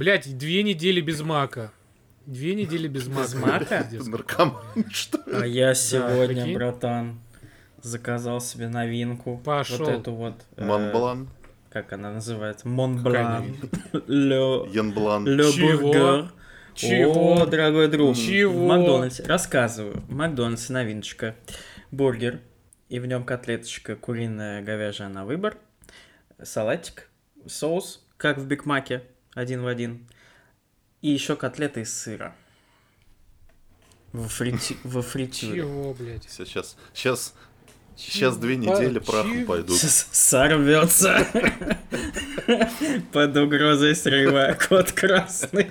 Блять, две недели без мака. Две недели без мака. Без мака? Наркоман, что ли? А я сегодня, братан, заказал себе новинку. Пошел. Вот эту вот. э, Монблан, Как она называется? Монблан. Ле Янблан. Ле Чего? бургер. Чего? О, дорогой друг. Чего? В Макдональдсе. Рассказываю. В Макдональдсе новиночка. Бургер. И в нем котлеточка куриная, говяжья на выбор. Салатик. Соус, как в Биг Маке. Один в один. И еще котлеты из сыра. Во, фрити... во фритюре. Чего, блядь? Сейчас, сейчас, сейчас две Чего? недели прахом Чего? пойдут. С- Сорвется. Под угрозой срыва кот красный.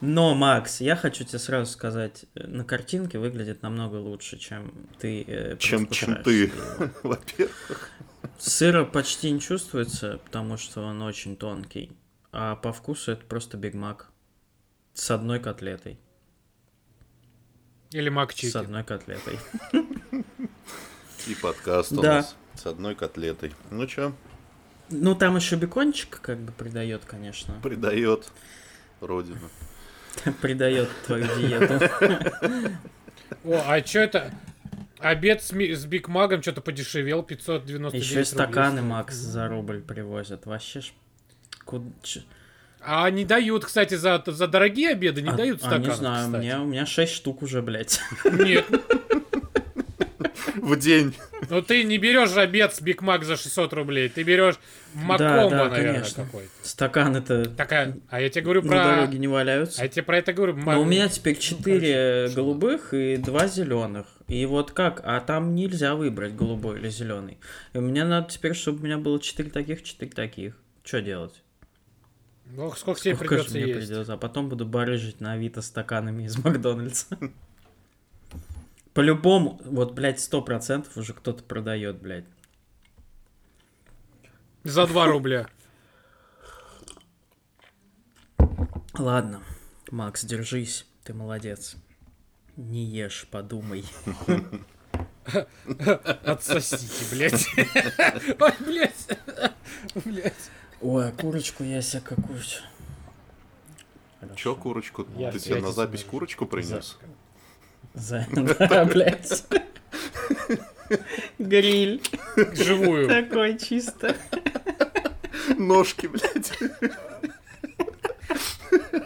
Но, Макс, я хочу тебе сразу сказать, э, на картинке выглядит намного лучше, чем ты э, Чем, чем ты, во-первых. Сыра почти не чувствуется, потому что он очень тонкий. А по вкусу это просто Биг Мак. С одной котлетой. Или мак С одной котлетой. И подкаст у Да. нас с одной котлетой. Ну чё, Ну, там еще бекончик как бы придает, конечно. придает родину. Придает твою диету. О, а чё это? Обед с, ми- с Биг Маком что-то подешевел, 599 Еще и стаканы. Макс за рубль привозят. Вообще ж... куд- ч- А не дают, кстати, за, за дорогие обеды не А- дают а, стаканы. не знаю, кстати. мне, у меня 6 штук уже, блядь. Нет, В день. ну ты не берешь обед с Биг Мак за 600 рублей, ты берешь Да, МакКомбо, да, наверное, конечно. какой-то. Стаканы-то Такая, а я тебе говорю на про... дороге не валяются. А я тебе про это говорю. Но у меня теперь 4 короче, что? голубых и 2 зеленых. И вот как? А там нельзя выбрать голубой или зеленый. И мне надо теперь, чтобы у меня было 4 таких, 4 таких. Что делать? Ну, сколько тебе Сколько придется мне есть? придется? А потом буду барыжить на Авито стаканами из Макдональдса. По-любому, вот, блядь, сто процентов уже кто-то продает, блядь. За 2 рубля. Ладно, Макс, держись, ты молодец. Не ешь, подумай. Отсосите, блядь. Ой, блядь. Блядь. Ой, а курочку я себе какую Чё курочку? Я Ты себе на запись боюсь. курочку принес? За... Да, блядь. Гриль. Живую. Такой чисто. Ножки, блядь.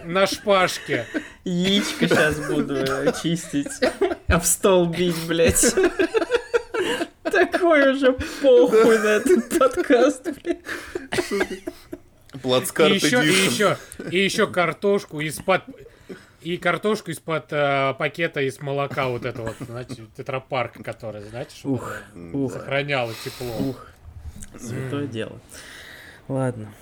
На шпажке. Яичко сейчас буду чистить. А в стол бить, блядь. Такой уже похуй на этот подкаст, блядь. И Плацкарт еще, и еще, и еще картошку из-под... И картошку из-под э, пакета из молока вот это вот, знаете, тетрапарк, который, знаете, что Ух, ух, сохраняло тепло. ух. Святое дело. Ладно.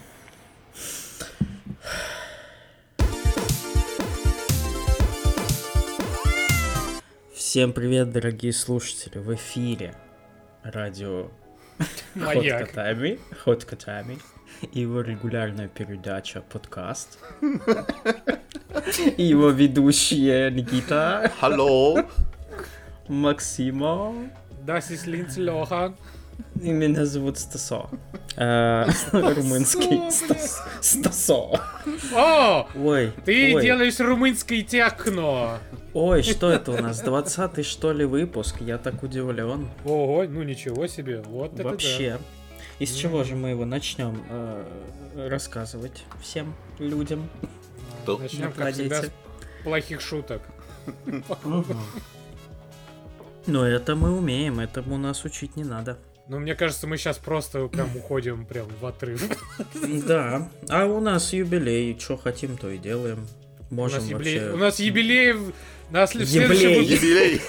Всем привет, дорогие слушатели! В эфире радио Ход Маяк. котами, Ход котами и его регулярная передача подкаст. И его ведущие Никита, Алло. Максима Das ist Linz Lohan. и меня зовут Стасо. Э, Румынский Стас- Стасо. О, Ой, ты делаешь румынский техно. Ой, что это у нас? 20 что ли выпуск? Я так удивлен. Ого, ну ничего себе. Вот это да. Вообще. Из чего же мы его начнем э, рассказывать всем людям? Начнем, как всегда, с плохих шуток. Но это мы умеем, этому нас учить не надо. Ну, мне кажется, мы сейчас просто прям уходим прям в отрыв. Да, а у нас юбилей, что хотим, то и делаем. У Можем нас, юбилей, вообще... у нас юбилей на следующем выпуске. Юбилей.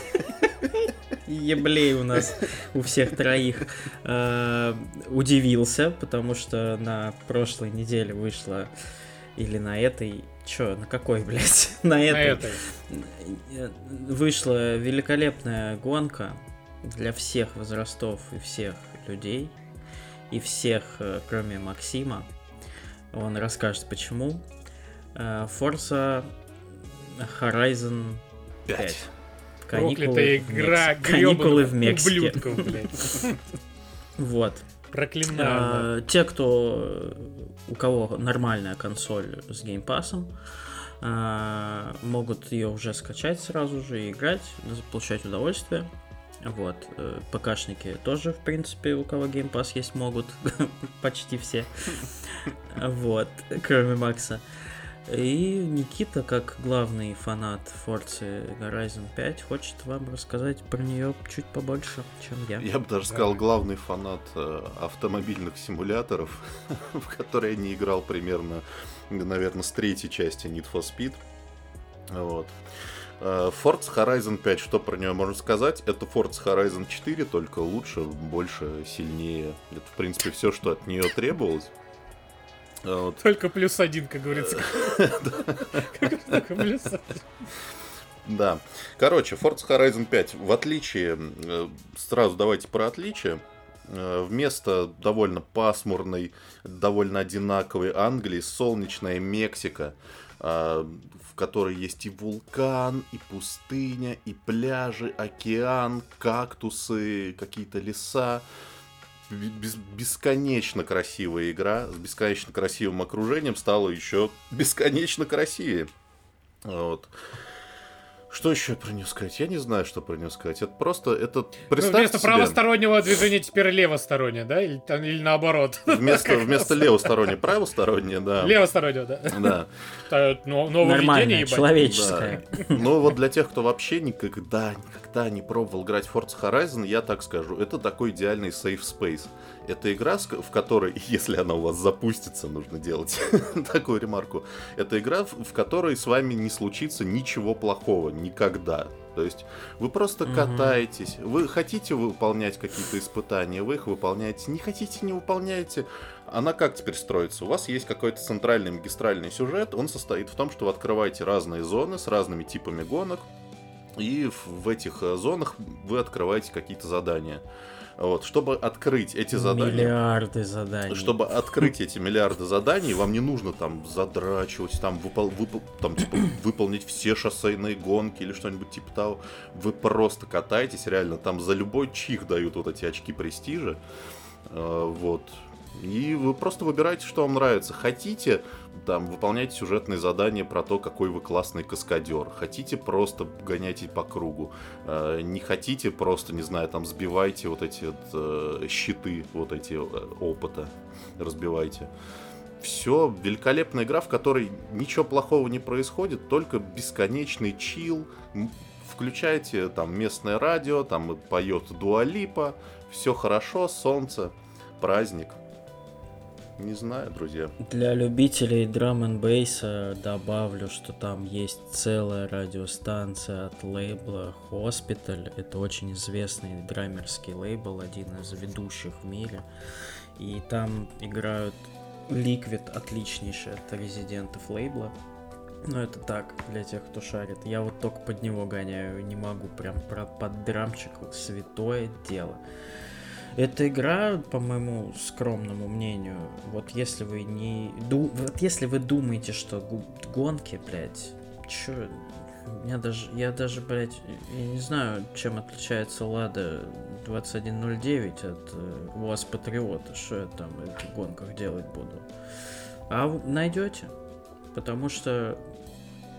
Еблей у нас у всех троих э, удивился, потому что на прошлой неделе вышло или на этой, чё, на какой, блядь, на На этой, этой. э, вышла великолепная гонка для всех возрастов и всех людей, и всех, э, кроме Максима. Он расскажет, почему. Э, Forza Horizon 5. Пять. Проклятая в игра Мекс- Каникулы в Мексике. ублюдков, блядь. Вот. Проклинаю. А, Те, кто у кого нормальная консоль с геймпасом, а, могут ее уже скачать сразу же и играть, получать удовольствие. Вот, э, ПКшники тоже, в принципе, у кого Pass есть, могут почти все. Вот, кроме Макса. И Никита, как главный фанат Forza Horizon 5, хочет вам рассказать про нее чуть побольше, чем я. Я бы даже сказал, главный фанат э, автомобильных симуляторов, в которые я не играл примерно, наверное, с третьей части Need for Speed. Вот. Э, Forza Horizon 5, что про нее можно сказать? Это Forza Horizon 4, только лучше, больше, сильнее. Это, в принципе, все, что от нее требовалось. Вот. Только плюс один, как говорится. Только плюс один. Да. Короче, Forza Horizon 5, в отличие, э, сразу давайте про отличие. Э, вместо довольно пасмурной, довольно одинаковой Англии, солнечная Мексика, э, в которой есть и вулкан, и пустыня, и пляжи, океан, кактусы, какие-то леса бес, бесконечно красивая игра с бесконечно красивым окружением стала еще бесконечно красивее. Вот. Что еще про нее сказать? Я не знаю, что про нее сказать. Это просто, это представьте ну, Вместо себе... правостороннего движения теперь левостороннее, да? Или, там, или наоборот? Вместо, вместо левостороннее правостороннее, да. Левостороннее, да. Да. Нормальное, человеческое. Да. Ну вот для тех, кто вообще никогда, никогда не пробовал играть в Forza Horizon, я так скажу, это такой идеальный safe space. Это игра, в которой, если она у вас запустится, нужно делать такую ремарку. Это игра, в которой с вами не случится ничего плохого никогда. То есть вы просто угу. катаетесь, вы хотите выполнять какие-то испытания, вы их выполняете, не хотите, не выполняете. Она как теперь строится? У вас есть какой-то центральный магистральный сюжет, он состоит в том, что вы открываете разные зоны с разными типами гонок, и в этих э, зонах вы открываете какие-то задания. Вот, чтобы открыть эти задания... Миллиарды заданий. Чтобы открыть эти миллиарды заданий, вам не нужно там задрачивать, там, выпол, выпол, там типа, выполнить все шоссейные гонки или что-нибудь типа того. Вы просто катаетесь, реально, там за любой чих дают вот эти очки престижа. Э, вот. И вы просто выбираете, что вам нравится. Хотите, там, выполняйте сюжетные задания про то, какой вы классный каскадер. Хотите, просто гоняйте по кругу. Э, не хотите, просто, не знаю, там, сбивайте вот эти вот, э, щиты, вот эти э, опыта, разбивайте. Все, великолепная игра, в которой ничего плохого не происходит, только бесконечный чил. Включайте там местное радио, там поет Дуалипа, все хорошо, солнце, праздник. Не знаю, друзья. Для любителей драм н добавлю, что там есть целая радиостанция от лейбла Hospital. Это очень известный драмерский лейбл, один из ведущих в мире. И там играют Liquid, отличнейший от резидентов лейбла. Но это так, для тех, кто шарит. Я вот только под него гоняю, не могу прям про под драмчик. Святое дело. Эта игра, по моему скромному мнению, вот если вы не... Ду... Вот если вы думаете, что гонки, блядь, чё... Я даже, я даже, блядь, я не знаю, чем отличается Лада 2109 от э, УАЗ Патриота, что я там в гонках делать буду. А найдете, потому что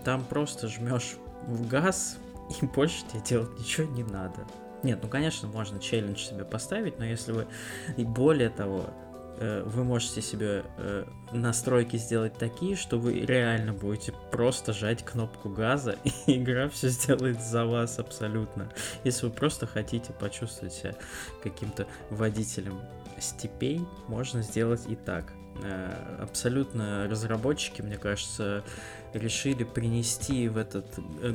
там просто жмешь в газ, и больше тебе делать ничего не надо. Нет, ну конечно, можно челлендж себе поставить, но если вы... И более того, э, вы можете себе э, настройки сделать такие, что вы реально будете просто жать кнопку газа, и игра все сделает за вас абсолютно. Если вы просто хотите почувствовать себя каким-то водителем степей, можно сделать и так. Э, абсолютно разработчики, мне кажется, решили принести в этот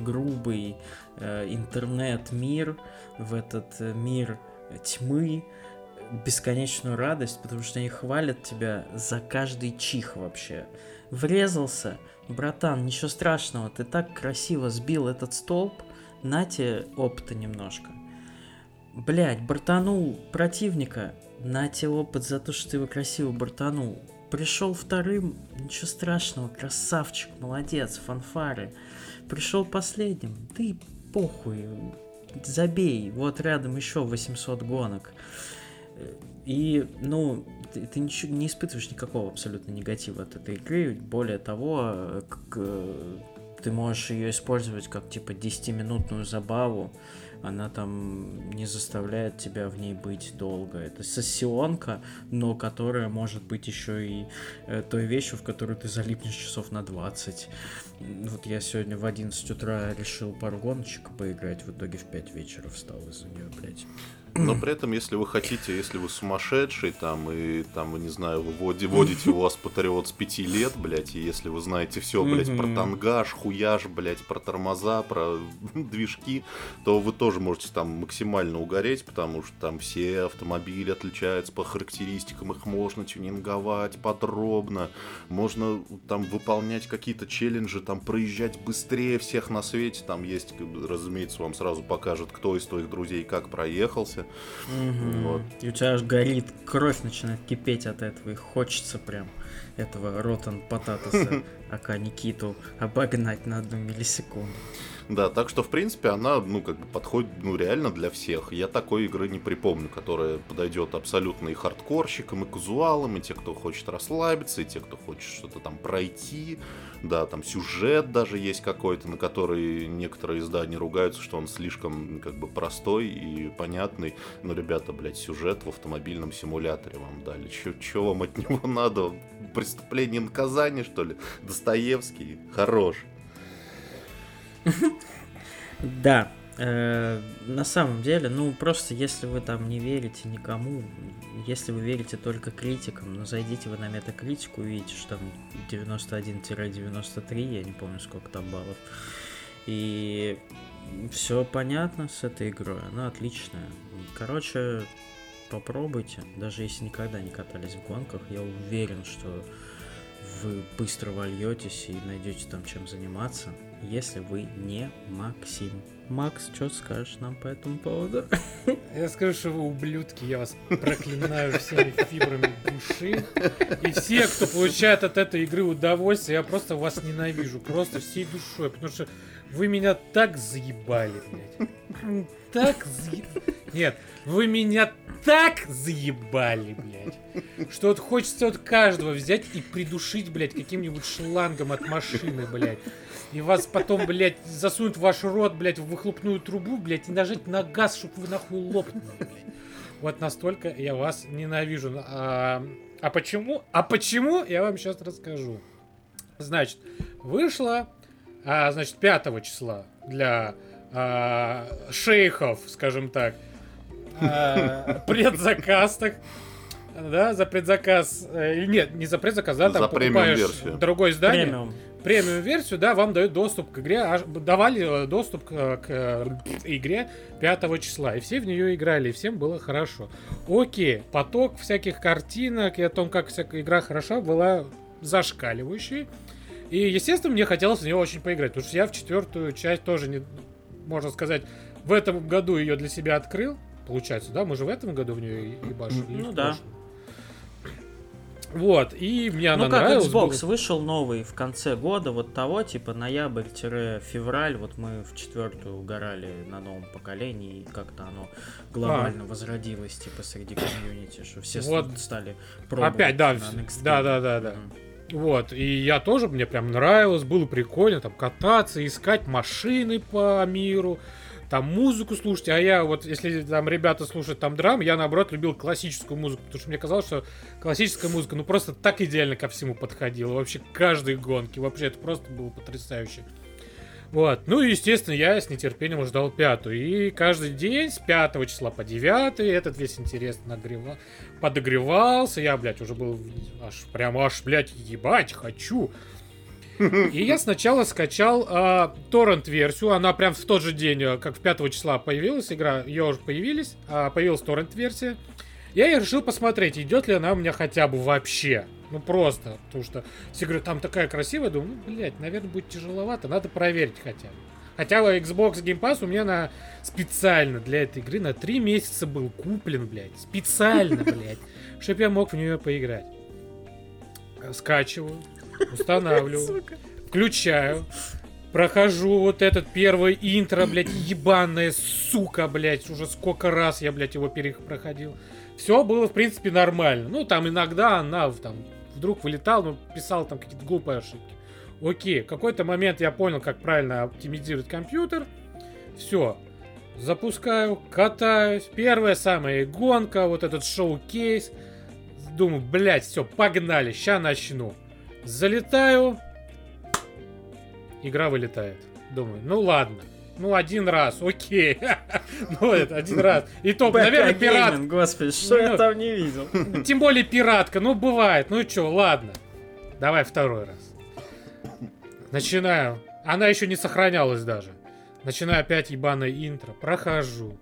грубый интернет-мир в этот э, мир тьмы бесконечную радость, потому что они хвалят тебя за каждый чих вообще. Врезался, братан, ничего страшного, ты так красиво сбил этот столб, нате опыта немножко. Блять, бортанул противника, нате опыт за то, что ты его красиво бортанул. Пришел вторым, ничего страшного, красавчик, молодец, фанфары. Пришел последним, ты похуй, забей, вот рядом еще 800 гонок. И, ну, ты, ты ничего, не испытываешь никакого абсолютно негатива от этой игры. Более того, как, ты можешь ее использовать как типа 10-минутную забаву она там не заставляет тебя в ней быть долго. Это сессионка, но которая может быть еще и э, той вещью, в которую ты залипнешь часов на 20. Вот я сегодня в 11 утра решил пару гоночек поиграть, в итоге в 5 вечера встал из-за нее, блядь. Но при этом, если вы хотите, если вы сумасшедший, там, и там, не знаю, вы водите, у вас патриот с пяти лет, блядь, и если вы знаете все, блядь, про тангаж, хуяж, блядь, про тормоза, про движки, то вы тоже можете там максимально угореть, потому что там все автомобили отличаются по характеристикам, их можно тюнинговать подробно, можно там выполнять какие-то челленджи, там проезжать быстрее всех на свете, там есть, разумеется, вам сразу покажет, кто из твоих друзей как проехался, Угу. Вот. И у тебя аж горит, кровь начинает кипеть от этого, и хочется прям этого Ротан Потатоса, ака Никиту, обогнать на одну миллисекунду. Да, так что, в принципе, она, ну, как бы подходит, ну, реально для всех. Я такой игры не припомню, которая подойдет абсолютно и хардкорщикам, и казуалам, и те, кто хочет расслабиться, и те, кто хочет что-то там пройти. Да, там сюжет даже есть какой-то, на который некоторые издания ругаются, что он слишком, как бы, простой и понятный. Но, ребята, блядь, сюжет в автомобильном симуляторе вам дали. Че вам от него надо? Преступление и наказание, что ли? Достоевский? Хорош. Да, э, на самом деле, ну просто если вы там не верите никому, если вы верите только критикам, ну зайдите вы на метакритику, увидите, что там 91-93, я не помню сколько там баллов. И все понятно с этой игрой, она отличная. Короче, попробуйте, даже если никогда не катались в гонках, я уверен, что вы быстро вольетесь и найдете там чем заниматься если вы не Максим. Макс, что скажешь нам по этому поводу? Я скажу, что вы ублюдки, я вас проклинаю всеми фибрами души. И все, кто получает от этой игры удовольствие, я просто вас ненавижу, просто всей душой, потому что вы меня так заебали, блядь. Так заебали. Нет, вы меня так заебали, блядь. Что вот хочется от каждого взять и придушить, блядь, каким-нибудь шлангом от машины, блядь и вас потом, блядь, засунут в ваш рот, блядь, в выхлопную трубу, блядь, и нажать на газ, чтобы вы нахуй лопнули, блядь. Вот настолько я вас ненавижу. А, а почему? А почему? Я вам сейчас расскажу. Значит, вышла, а, значит, 5 числа для а, шейхов, скажем так, а, предзаказ, так, да, за предзаказ, э, нет, не за предзаказ, да, там за покупаешь другое издание. Премиум премиум версию, да, вам дают доступ к игре, аж, давали э, доступ к, к э, игре 5 числа, и все в нее играли, и всем было хорошо. Окей, поток всяких картинок и о том, как всякая игра хороша, была зашкаливающей. И, естественно, мне хотелось в нее очень поиграть, потому что я в четвертую часть тоже, не, можно сказать, в этом году ее для себя открыл. Получается, да? Мы же в этом году в нее и башили. Ну да. Прошлом. Вот, и мне ну, она как нравилась. Xbox было... вышел новый в конце года, вот того, типа ноябрь-февраль, вот мы в четвертую угорали на новом поколении, и как-то оно глобально а. возродилось, типа, среди комьюнити, что все вот. стали пробовать Опять, да, да, да, да, да. Вот, и я тоже, мне прям нравилось, было прикольно там кататься, искать машины по миру, там музыку слушать, а я вот, если там ребята слушают там драм, я наоборот любил классическую музыку, потому что мне казалось, что классическая музыка, ну просто так идеально ко всему подходила, вообще каждой гонке, вообще это просто было потрясающе. Вот, ну и естественно я с нетерпением ждал пятую, и каждый день с 5 числа по 9 этот весь интерес нагревал, подогревался, я, блядь, уже был аж, прям аж, блядь, ебать, хочу. И я сначала скачал э, торрент-версию. Она прям в тот же день, э, как в 5 числа появилась игра, ее уже появились, э, появилась торрент-версия. Я и решил посмотреть, идет ли она у меня хотя бы вообще. Ну просто, потому что все говорят, там такая красивая, думаю, ну, блядь, наверное, будет тяжеловато, надо проверить хотя бы. Хотя Xbox Game Pass у меня на специально для этой игры на 3 месяца был куплен, блядь. Специально, блядь. Чтоб я мог в нее поиграть. Скачиваю устанавливаю, включаю, прохожу вот этот первый интро, блядь, ебаная сука, блядь, уже сколько раз я, блядь, его перепроходил. все было, в принципе, нормально. Ну, там иногда она там вдруг вылетал, но писал там какие-то глупые ошибки. Окей, в какой-то момент я понял, как правильно оптимизировать компьютер. Все, запускаю, катаюсь. Первая самая гонка, вот этот шоу-кейс. Думаю, блядь, все, погнали, ща начну. Залетаю, игра вылетает. Думаю, ну ладно. Ну, один раз, окей. ну, это один раз. И то, наверное, пират. Господи, что я там не видел? Тем более пиратка, ну, бывает. Ну, что, ладно. Давай второй раз. Начинаю. Она еще не сохранялась даже. Начинаю опять ебаное интро. Прохожу.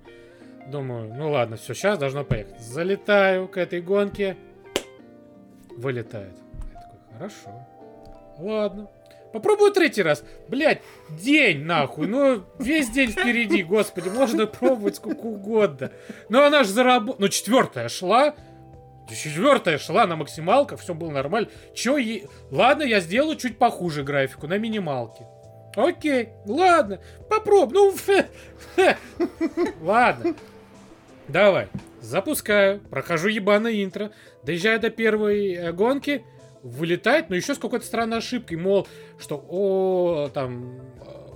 Думаю, ну ладно, все, сейчас должно поехать. Залетаю к этой гонке. Вылетает. Хорошо. Ладно. Попробую третий раз. Блять, день нахуй. Ну, весь день впереди, господи. Можно пробовать сколько угодно. Но она же заработала. Ну, четвертая шла. Четвертая шла на максималках, все было нормально. Че ей... Ладно, я сделаю чуть похуже графику, на минималке. Окей, ладно, попробуй. Ну, ладно. Давай, запускаю, прохожу ебаное интро, доезжаю до первой э, гонки, вылетает, но еще с какой-то странной ошибкой, мол, что, о, там,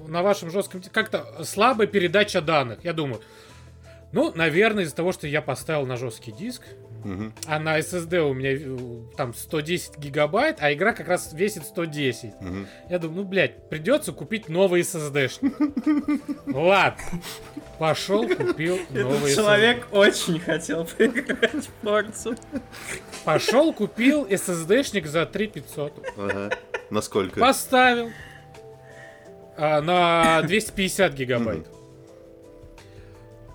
на вашем жестком... Как-то слабая передача данных. Я думаю, ну, наверное, из-за того, что я поставил на жесткий диск, Мгм. а на SSD у меня э, там 110 гигабайт, а игра как раз весит 110. Мгм. Я думаю, ну, блядь, придется купить новый SSD. Ладно. Пошел, купил новый Этот SSD. человек очень хотел поиграть в Форцу. Пошел, купил SSD-шник за 3500. Ага. Насколько? Поставил. А, на 250 гигабайт.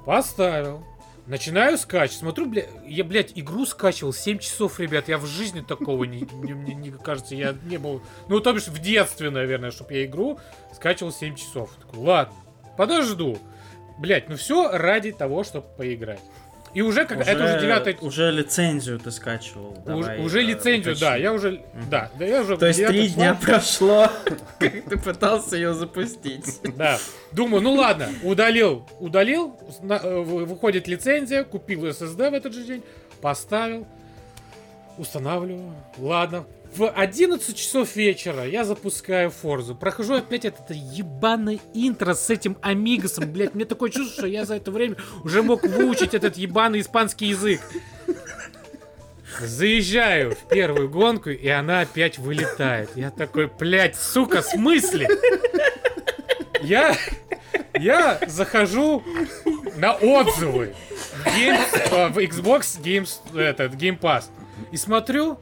Поставил. Начинаю скачивать. Смотрю, бля, я, блядь, игру скачивал 7 часов, ребят. Я в жизни такого не, не- мне не кажется, я не был. Ну, то бишь в детстве, наверное, чтобы я игру скачивал 7 часов. Такой, ладно, подожду. Блядь, ну все ради того, чтобы поиграть. И уже как это уже девятая. Уже лицензию ты скачивал. Уже, давай, уже э, лицензию, уточни. да, я уже, да, да, я уже. То есть три дня прошло, как ты пытался ее запустить. Да. Думаю, ну ладно, удалил, удалил, э, вы- выходит лицензия, купил SSD в этот же день, поставил, устанавливаю. Ладно. В 11 часов вечера я запускаю Форзу. Прохожу опять это ебаное интро с этим Амигосом. Блять, мне такое чувство, что я за это время уже мог выучить этот ебаный испанский язык. Заезжаю в первую гонку, и она опять вылетает. Я такой, блядь, сука, смысле? Я, я захожу на отзывы в, э, в Xbox Games, этот, Game Pass. И смотрю,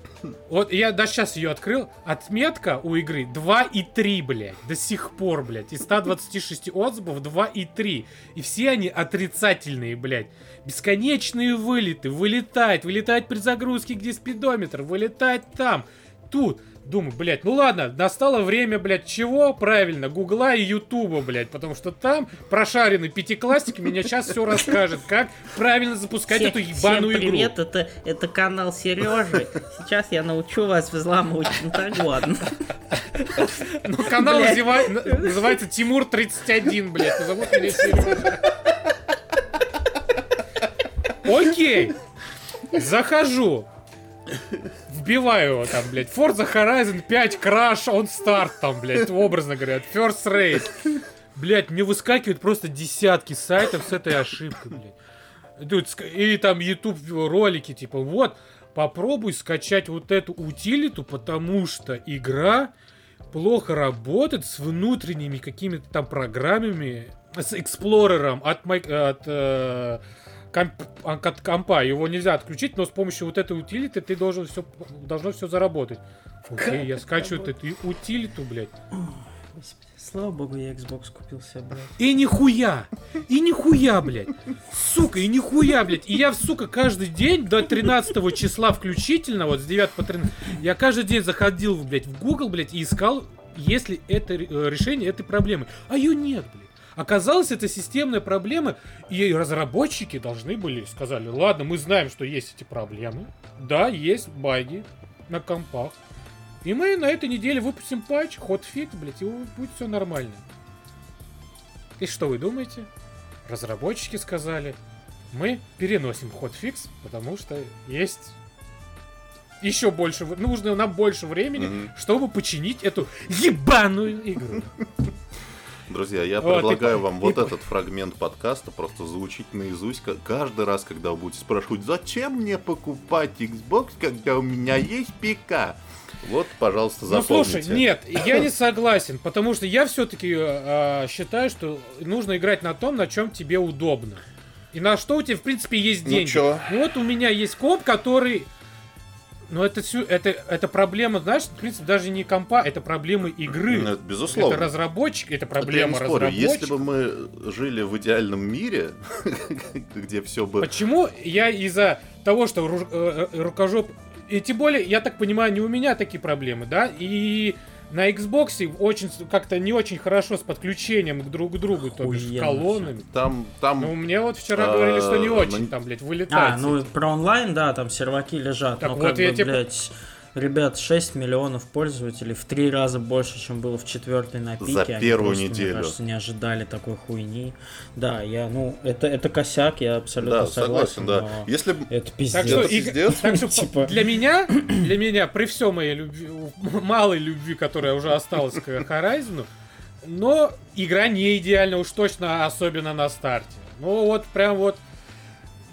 вот я даже сейчас ее открыл, отметка у игры 2,3, блядь, до сих пор, блядь. Из 126 отзывов 2,3. И все они отрицательные, блядь. Бесконечные вылеты, вылетать, вылетать при загрузке, где спидометр, вылетать там, тут. Думаю, блядь, ну ладно, настало время, блядь, чего? Правильно, Гугла и Ютуба, блядь, потому что там прошаренный пятиклассник мне сейчас все расскажет, как правильно запускать Все- эту ебаную всем игру. привет, это, это канал Сережи. Сейчас я научу вас взламывать Пентагон. Ну, канал называется Тимур 31, блядь. и Зовут меня Сережа. Окей. Захожу. Вбиваю его там, блядь. Forza Horizon 5 Crash on Start там, блядь, образно говоря. First Race. Блядь, мне выскакивают просто десятки сайтов с этой ошибкой, блядь. И там YouTube ролики, типа, вот, попробуй скачать вот эту утилиту, потому что игра плохо работает с внутренними какими-то там программами, с эксплорером от, май- от, э, комп- от компа. Его нельзя отключить, но с помощью вот этой утилиты ты должен все, должно все заработать. Окей, я скачиваю эту утилиту, блядь. Господи, слава богу, я Xbox купил себе, блядь. И нихуя! И нихуя, блядь! Сука, и нихуя, блядь! И я, сука, каждый день до 13 числа включительно, вот с 9 по 13, я каждый день заходил, блядь, в Google, блядь, и искал, есть ли это э, решение этой проблемы. А ее нет, блядь. Оказалось, это системная проблема, и разработчики должны были, сказали, ладно, мы знаем, что есть эти проблемы. Да, есть баги на компах. И мы на этой неделе выпустим патч, хотфикс, блядь, и будет все нормально. И что вы думаете? Разработчики сказали, мы переносим хотфикс, потому что есть еще больше, нужно нам больше времени, Мгм. чтобы починить эту ебаную игру. Друзья, я Вот, предлагаю и- вам и- вот этот фрагмент подкаста просто заучить наизусть ка- каждый раз, когда вы будете спрашивать, зачем мне покупать Xbox, когда у меня есть ПК? Вот, пожалуйста, Ну запомните. слушай, нет, я не согласен, потому что я все-таки считаю, что нужно играть на том, на чем тебе удобно. И на что у тебя, в принципе, есть Ну деньги. чё? Вот у меня есть комп, который. Но это, это, это проблема, знаешь, в принципе, даже не компа, это проблемы игры. Ну, это безусловно. Это разработчик, это Это проблема спорю. разработчика. Если бы мы жили в идеальном мире, где все бы... Почему я из-за того, что э, э, рукожоп... И тем более, я так понимаю, не у меня такие проблемы, да? И на Xbox очень как-то не очень хорошо с подключением друг к другу, то бишь с Охуенно колоннами. Там, там... Ну, мне вот вчера А, говорили, что не ну, очень там, блядь, вылетает. А, ну про онлайн, да, там серваки лежат, Так но вот как я бы, тебе- блядь, ребят, 6 миллионов пользователей, в три раза больше, чем было в четвертой на пике. За Они первую просто, неделю. Мне кажется, не ожидали такой хуйни. Да, я, ну, это, это косяк, я абсолютно Да, согласен. согласен, да. но Если Это пиздец. Так что, Это пиздец. так что Типа- для меня, для меня, при всей моей любви, малой любви, которая уже осталась к Horizon, но игра не идеальна уж точно, особенно на старте. Ну вот прям вот,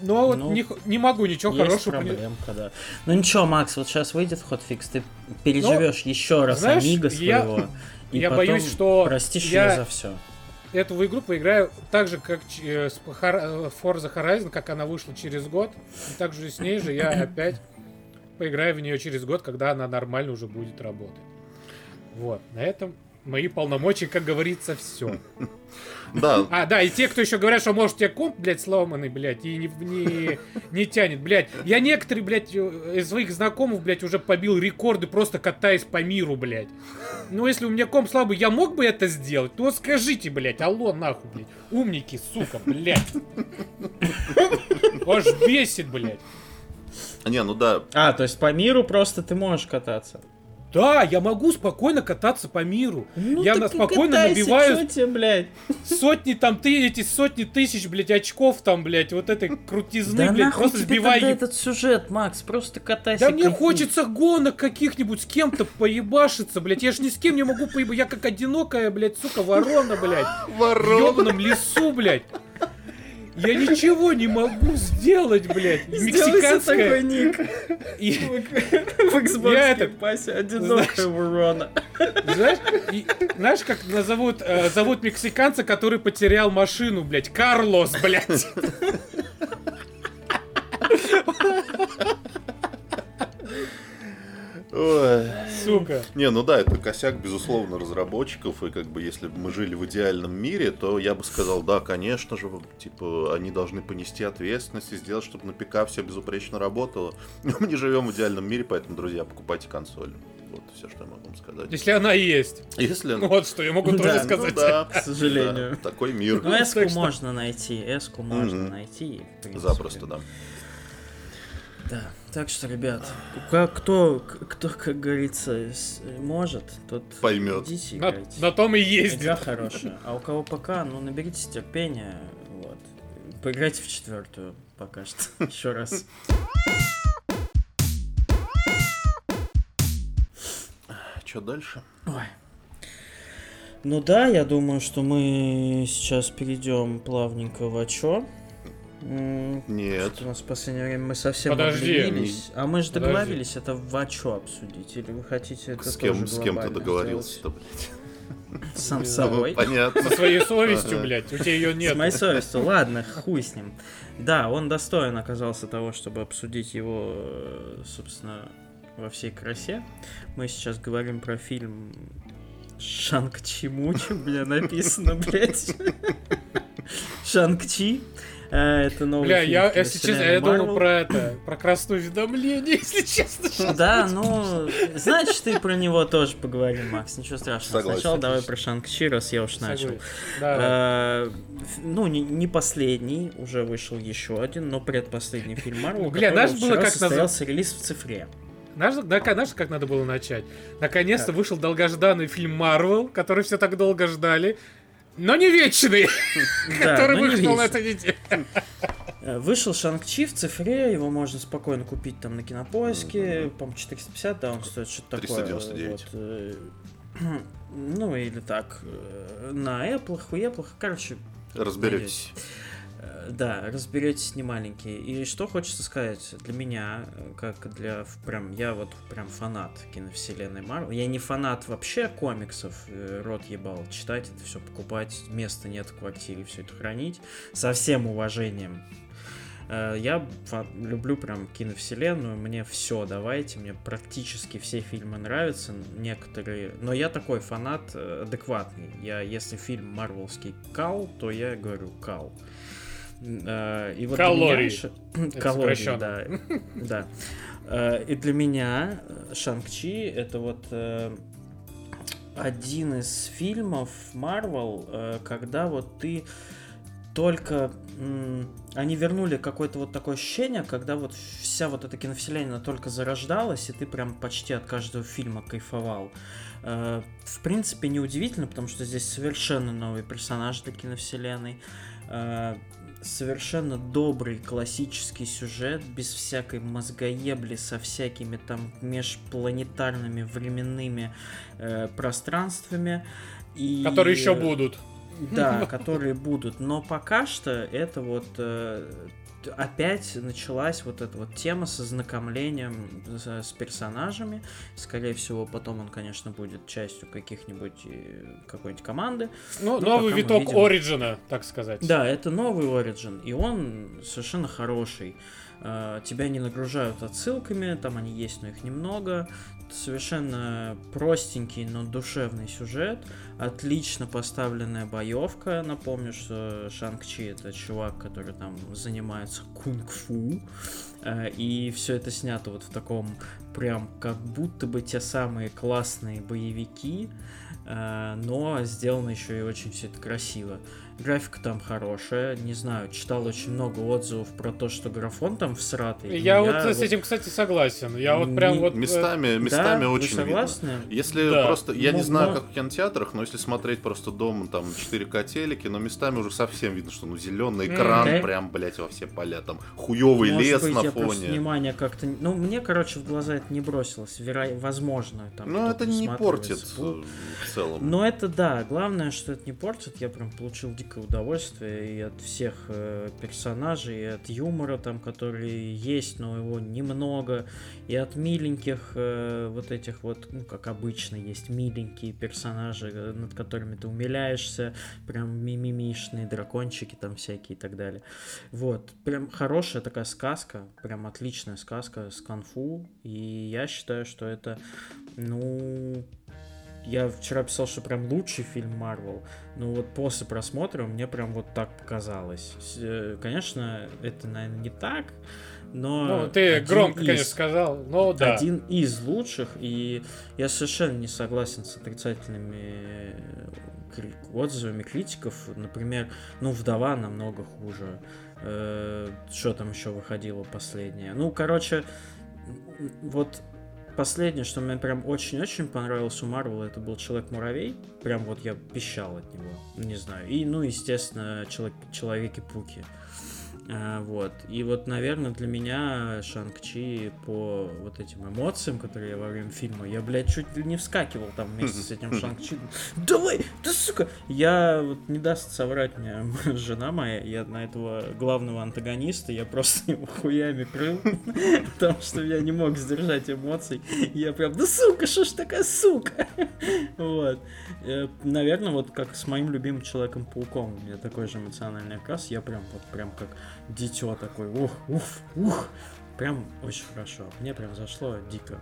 ну вот Ну, не, не могу ничего Есть хорошего. проблемка, да. Ну ничего, Макс, вот сейчас выйдет хотфикс, ты переживешь еще раз Ну, знаешь, Амиго я- своего. и я потом боюсь, что простишь я- за все. Эту игру поиграю так же, как э, с Forza Horizon, как она вышла через год. И так же с ней же я опять поиграю в нее через год, когда она нормально уже будет работать. Вот, на этом мои полномочия, как говорится, все. Да, А, да, и те, кто еще говорят, что может у тебя комп, блядь, сломанный, блядь, и не, не, не тянет, блядь. Я некоторые, блядь, из своих знакомых, блядь, уже побил рекорды, просто катаясь по миру, блядь. Ну, если у меня комп слабый, я мог бы это сделать? То скажите, блядь, алло, нахуй, блядь. Умники, сука, блядь. Аж бесит, блядь. не, ну да, А, то есть по миру просто ты можешь кататься. Да, я могу спокойно кататься по миру. Ну, я так на спокойно катайся, набиваю тебе, блядь? сотни там, ты эти сотни тысяч, блядь, очков там, блядь, вот этой крутизны, Да блядь, просто тебе сбивай тогда еб- этот сюжет, Макс, просто катайся. Да мне кайфуй. хочется гонок каких-нибудь с кем-то поебашиться, блядь. Я ж ни с кем не могу поебать. Я как одинокая, блядь, сука, ворона, блядь. В ворона. ёбаном лесу, блядь. Я ничего не могу сделать, блядь. Себе такой Мексиканская. ник И, в Xbox Я этот- Пася, одинокая ворона. знаешь, и- знаешь, как назовут, э, зовут мексиканца, который потерял машину, блядь? Карлос, блядь. Ой. Сука. Не, ну да, это косяк, безусловно, разработчиков, и как бы если бы мы жили в идеальном мире, то я бы сказал, да, конечно же, типа, они должны понести ответственность и сделать, чтобы на ПК все безупречно работало. Но мы не живем в идеальном мире, поэтому, друзья, покупайте консоль. Вот все, что я могу вам сказать. Если она есть. Если... Вот что я могу Да, тоже ну сказать. да, К сожалению. да, такой мир. Ну, эску можно найти, эску можно найти. Запросто, да. Да, так что, ребят, как- кто, кто, как говорится, может, тот Поймет. идите На, на том и ездит. Игра хорошая. А у кого пока, ну, наберитесь терпения, вот. Поиграйте в четвертую пока что. Еще раз. Что дальше? Ой. Ну да, я думаю, что мы сейчас перейдем плавненько в Ачо. Нет. что У нас в последнее время мы совсем Подожди. обленились. А мы же Подожди. договорились это в Ачо обсудить. Или вы хотите это С кем, тоже с кем ты договорился-то, блядь? Сам с собой. Понятно. Со своей совестью, блядь. У тебя ее С нет. моей совестью. Ладно, хуй с ним. Да, он достоин оказался того, чтобы обсудить его, собственно, во всей красе. Мы сейчас говорим про фильм Шанг-Чи Мучи, у меня написано, блядь. Шанг-Чи. Э, Это новый Бля, фильм я, если честно, я думал про это, про красное уведомление, если честно. Да, ну, значит, ты про него тоже поговорим, Макс, ничего страшного. Согласен, Сначала давай про Шанг-Чи, раз я уж начал. Ф- Ну, не, последний, уже вышел еще один, но предпоследний фильм Марвел, Бля, знаешь, было как состоялся релиз в цифре. Знаешь, знаешь, как надо было начать? Наконец-то вышел долгожданный фильм Марвел, который все так долго ждали. Но не вечный, Да, который вышел на этой неделе. Э, Вышел Шанг-Чи в цифре, его можно спокойно купить там на кинопоиске, по-моему, 450, да, он стоит что-то такое. 399. Вот, э, ну, или так, э, на Apple, у Apple, короче, Разберетесь. Да, разберетесь не маленькие. И что хочется сказать для меня, э, как для прям я вот прям фанат киновселенной Марвел. Я не фанат вообще комиксов, э, рот ебал, читать это все, покупать, места нет в квартире, все это хранить. Со всем уважением. Э, Я люблю прям киновселенную, мне все давайте, мне практически все фильмы нравятся, некоторые, но я такой фанат адекватный. Я, если фильм марвелский кал, то я говорю кал. Э, И вот для меня Калории. Калории, да. да. Э, И для меня э, Шанг-Чи это вот один из фильмов Марвел, э, когда вот ты только они вернули какое-то вот такое ощущение, когда вот вся вот эта киновселенная только зарождалась, и ты прям почти от каждого фильма кайфовал. В принципе, неудивительно, потому что здесь совершенно новый персонаж для киновселенной. Совершенно добрый классический сюжет, без всякой мозгоебли, со всякими там межпланетарными временными э, пространствами. И... Которые еще будут. Да, которые будут. Но пока что это вот э, опять началась вот эта вот тема с ознакомлением с, с персонажами. Скорее всего, потом он, конечно, будет частью каких-нибудь э, какой-нибудь команды. Ну, Ну, новый виток видим. Ориджина, так сказать. Да, это новый Origin, и он совершенно хороший. Э, Тебя не нагружают отсылками, там они есть, но их немного. Совершенно простенький, но душевный сюжет. Отлично поставленная боевка. Напомню, что Шанг-Чи это чувак, который там занимается кунг-фу. Э, И все это снято вот в таком прям как будто бы те самые классные боевики, э, но сделано еще и очень все это красиво. Графика там хорошая, не знаю, читал очень много отзывов про то, что графон там всратый. Я, но вот с этим, кстати, согласен. Я вот прям Не- вот... э, Местами, Да, местами вы очень видно. согласны? Если Да. просто, я не Ну, знаю, но- как в кинотеатрах, но если смотреть просто дома, там 4К телеки, но местами уже совсем видно, что ну зеленый экран, да. прям, блять, во все поля, там хуёвый Может лес быть, на я фоне. внимание как-то... Ну, мне, короче, в глаза это не бросилось. Веро... Возможно, там Ну, кто-то это не портит э, в целом. Но это да, главное, что это не портит. Я прям получил дикое удовольствие и от всех э, персонажей, и от юмора там, который есть, но его немного, и от миленьких э, вот этих вот, ну, как обычно, есть миленькие персонажи, э, над которыми ты умиляешься, прям мимимишные дракончики там всякие и так далее. Вот, прям хорошая такая сказка, прям отличная сказка с конфу, и я считаю, что это, ну, я вчера писал, что прям лучший фильм Марвел. Но вот после просмотра мне прям вот так показалось. Э, Конечно, это, наверное, не так, но... Ну, ты громко, из- конечно, сказал, но да. Один из лучших, и я совершенно не согласен с отрицательными э, отзывами критиков. Например, ну, «Вдова» намного хуже. Э, Что там еще выходило последнее? Ну, короче, вот последнее, что мне прям очень-очень понравилось у Марвела, это был Человек-муравей. Прям вот я пищал от него, не знаю. И, ну, естественно, Человек- Человеки-пуки. А, Вот. И вот, наверное, для меня Шанг-Чи по вот этим эмоциям, которые я во время фильма, я, блядь, чуть ли не вскакивал там вместе с этим Шанг-Чи. Давай, да сука! Я вот не даст соврать мне жена моя, я на этого главного антагониста, я просто его хуями крыл, потому что я не мог сдержать эмоций. Я прям, да сука, что ж такая сука? Вот. Э, Наверное, вот как с моим любимым Человеком-пауком, у меня такой же эмоциональный окрас, я прям вот прям как дитё такой, ух, ух, ух. Прям очень хорошо. Мне прям зашло дико.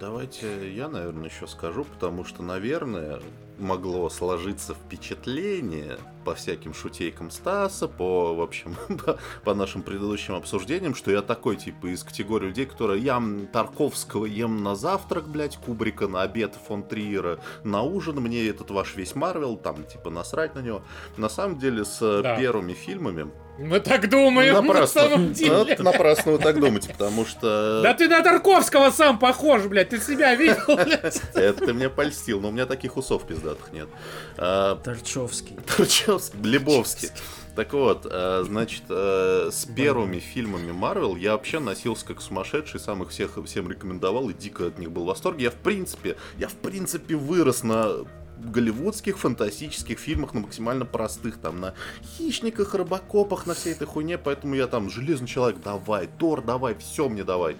Давайте я, наверное, еще скажу, потому что, наверное, могло сложиться впечатление по всяким шутейкам Стаса, по, в общем, по, по нашим предыдущим обсуждениям, что я такой, типа, из категории людей, которые ям Тарковского ем на завтрак, блядь, Кубрика, на обед фон Триера, на ужин мне этот ваш весь Марвел, там, типа, насрать на него. На самом деле, с э, Да. первыми фильмами Мы так думаем, на Напрасно. самом деле. Вот напрасно вы так думаете, потому что... Да ты на Тарковского сам похож, блядь, ты себя видел, блядь. Это ты меня польстил, но у меня таких усов пиздатых нет. А, Торчевский. Турчевский, Глебовский. Так вот, э, значит, э, с первыми фильмами Марвел я вообще носился как сумасшедший, сам их всех всем рекомендовал и дико от них был в восторге. Я в принципе, я в принципе вырос на голливудских фантастических фильмах, на максимально простых, там, на хищниках, рыбакопах, на всей этой хуйне, поэтому я там, Железный Человек, давай, Тор, давай, все мне давай.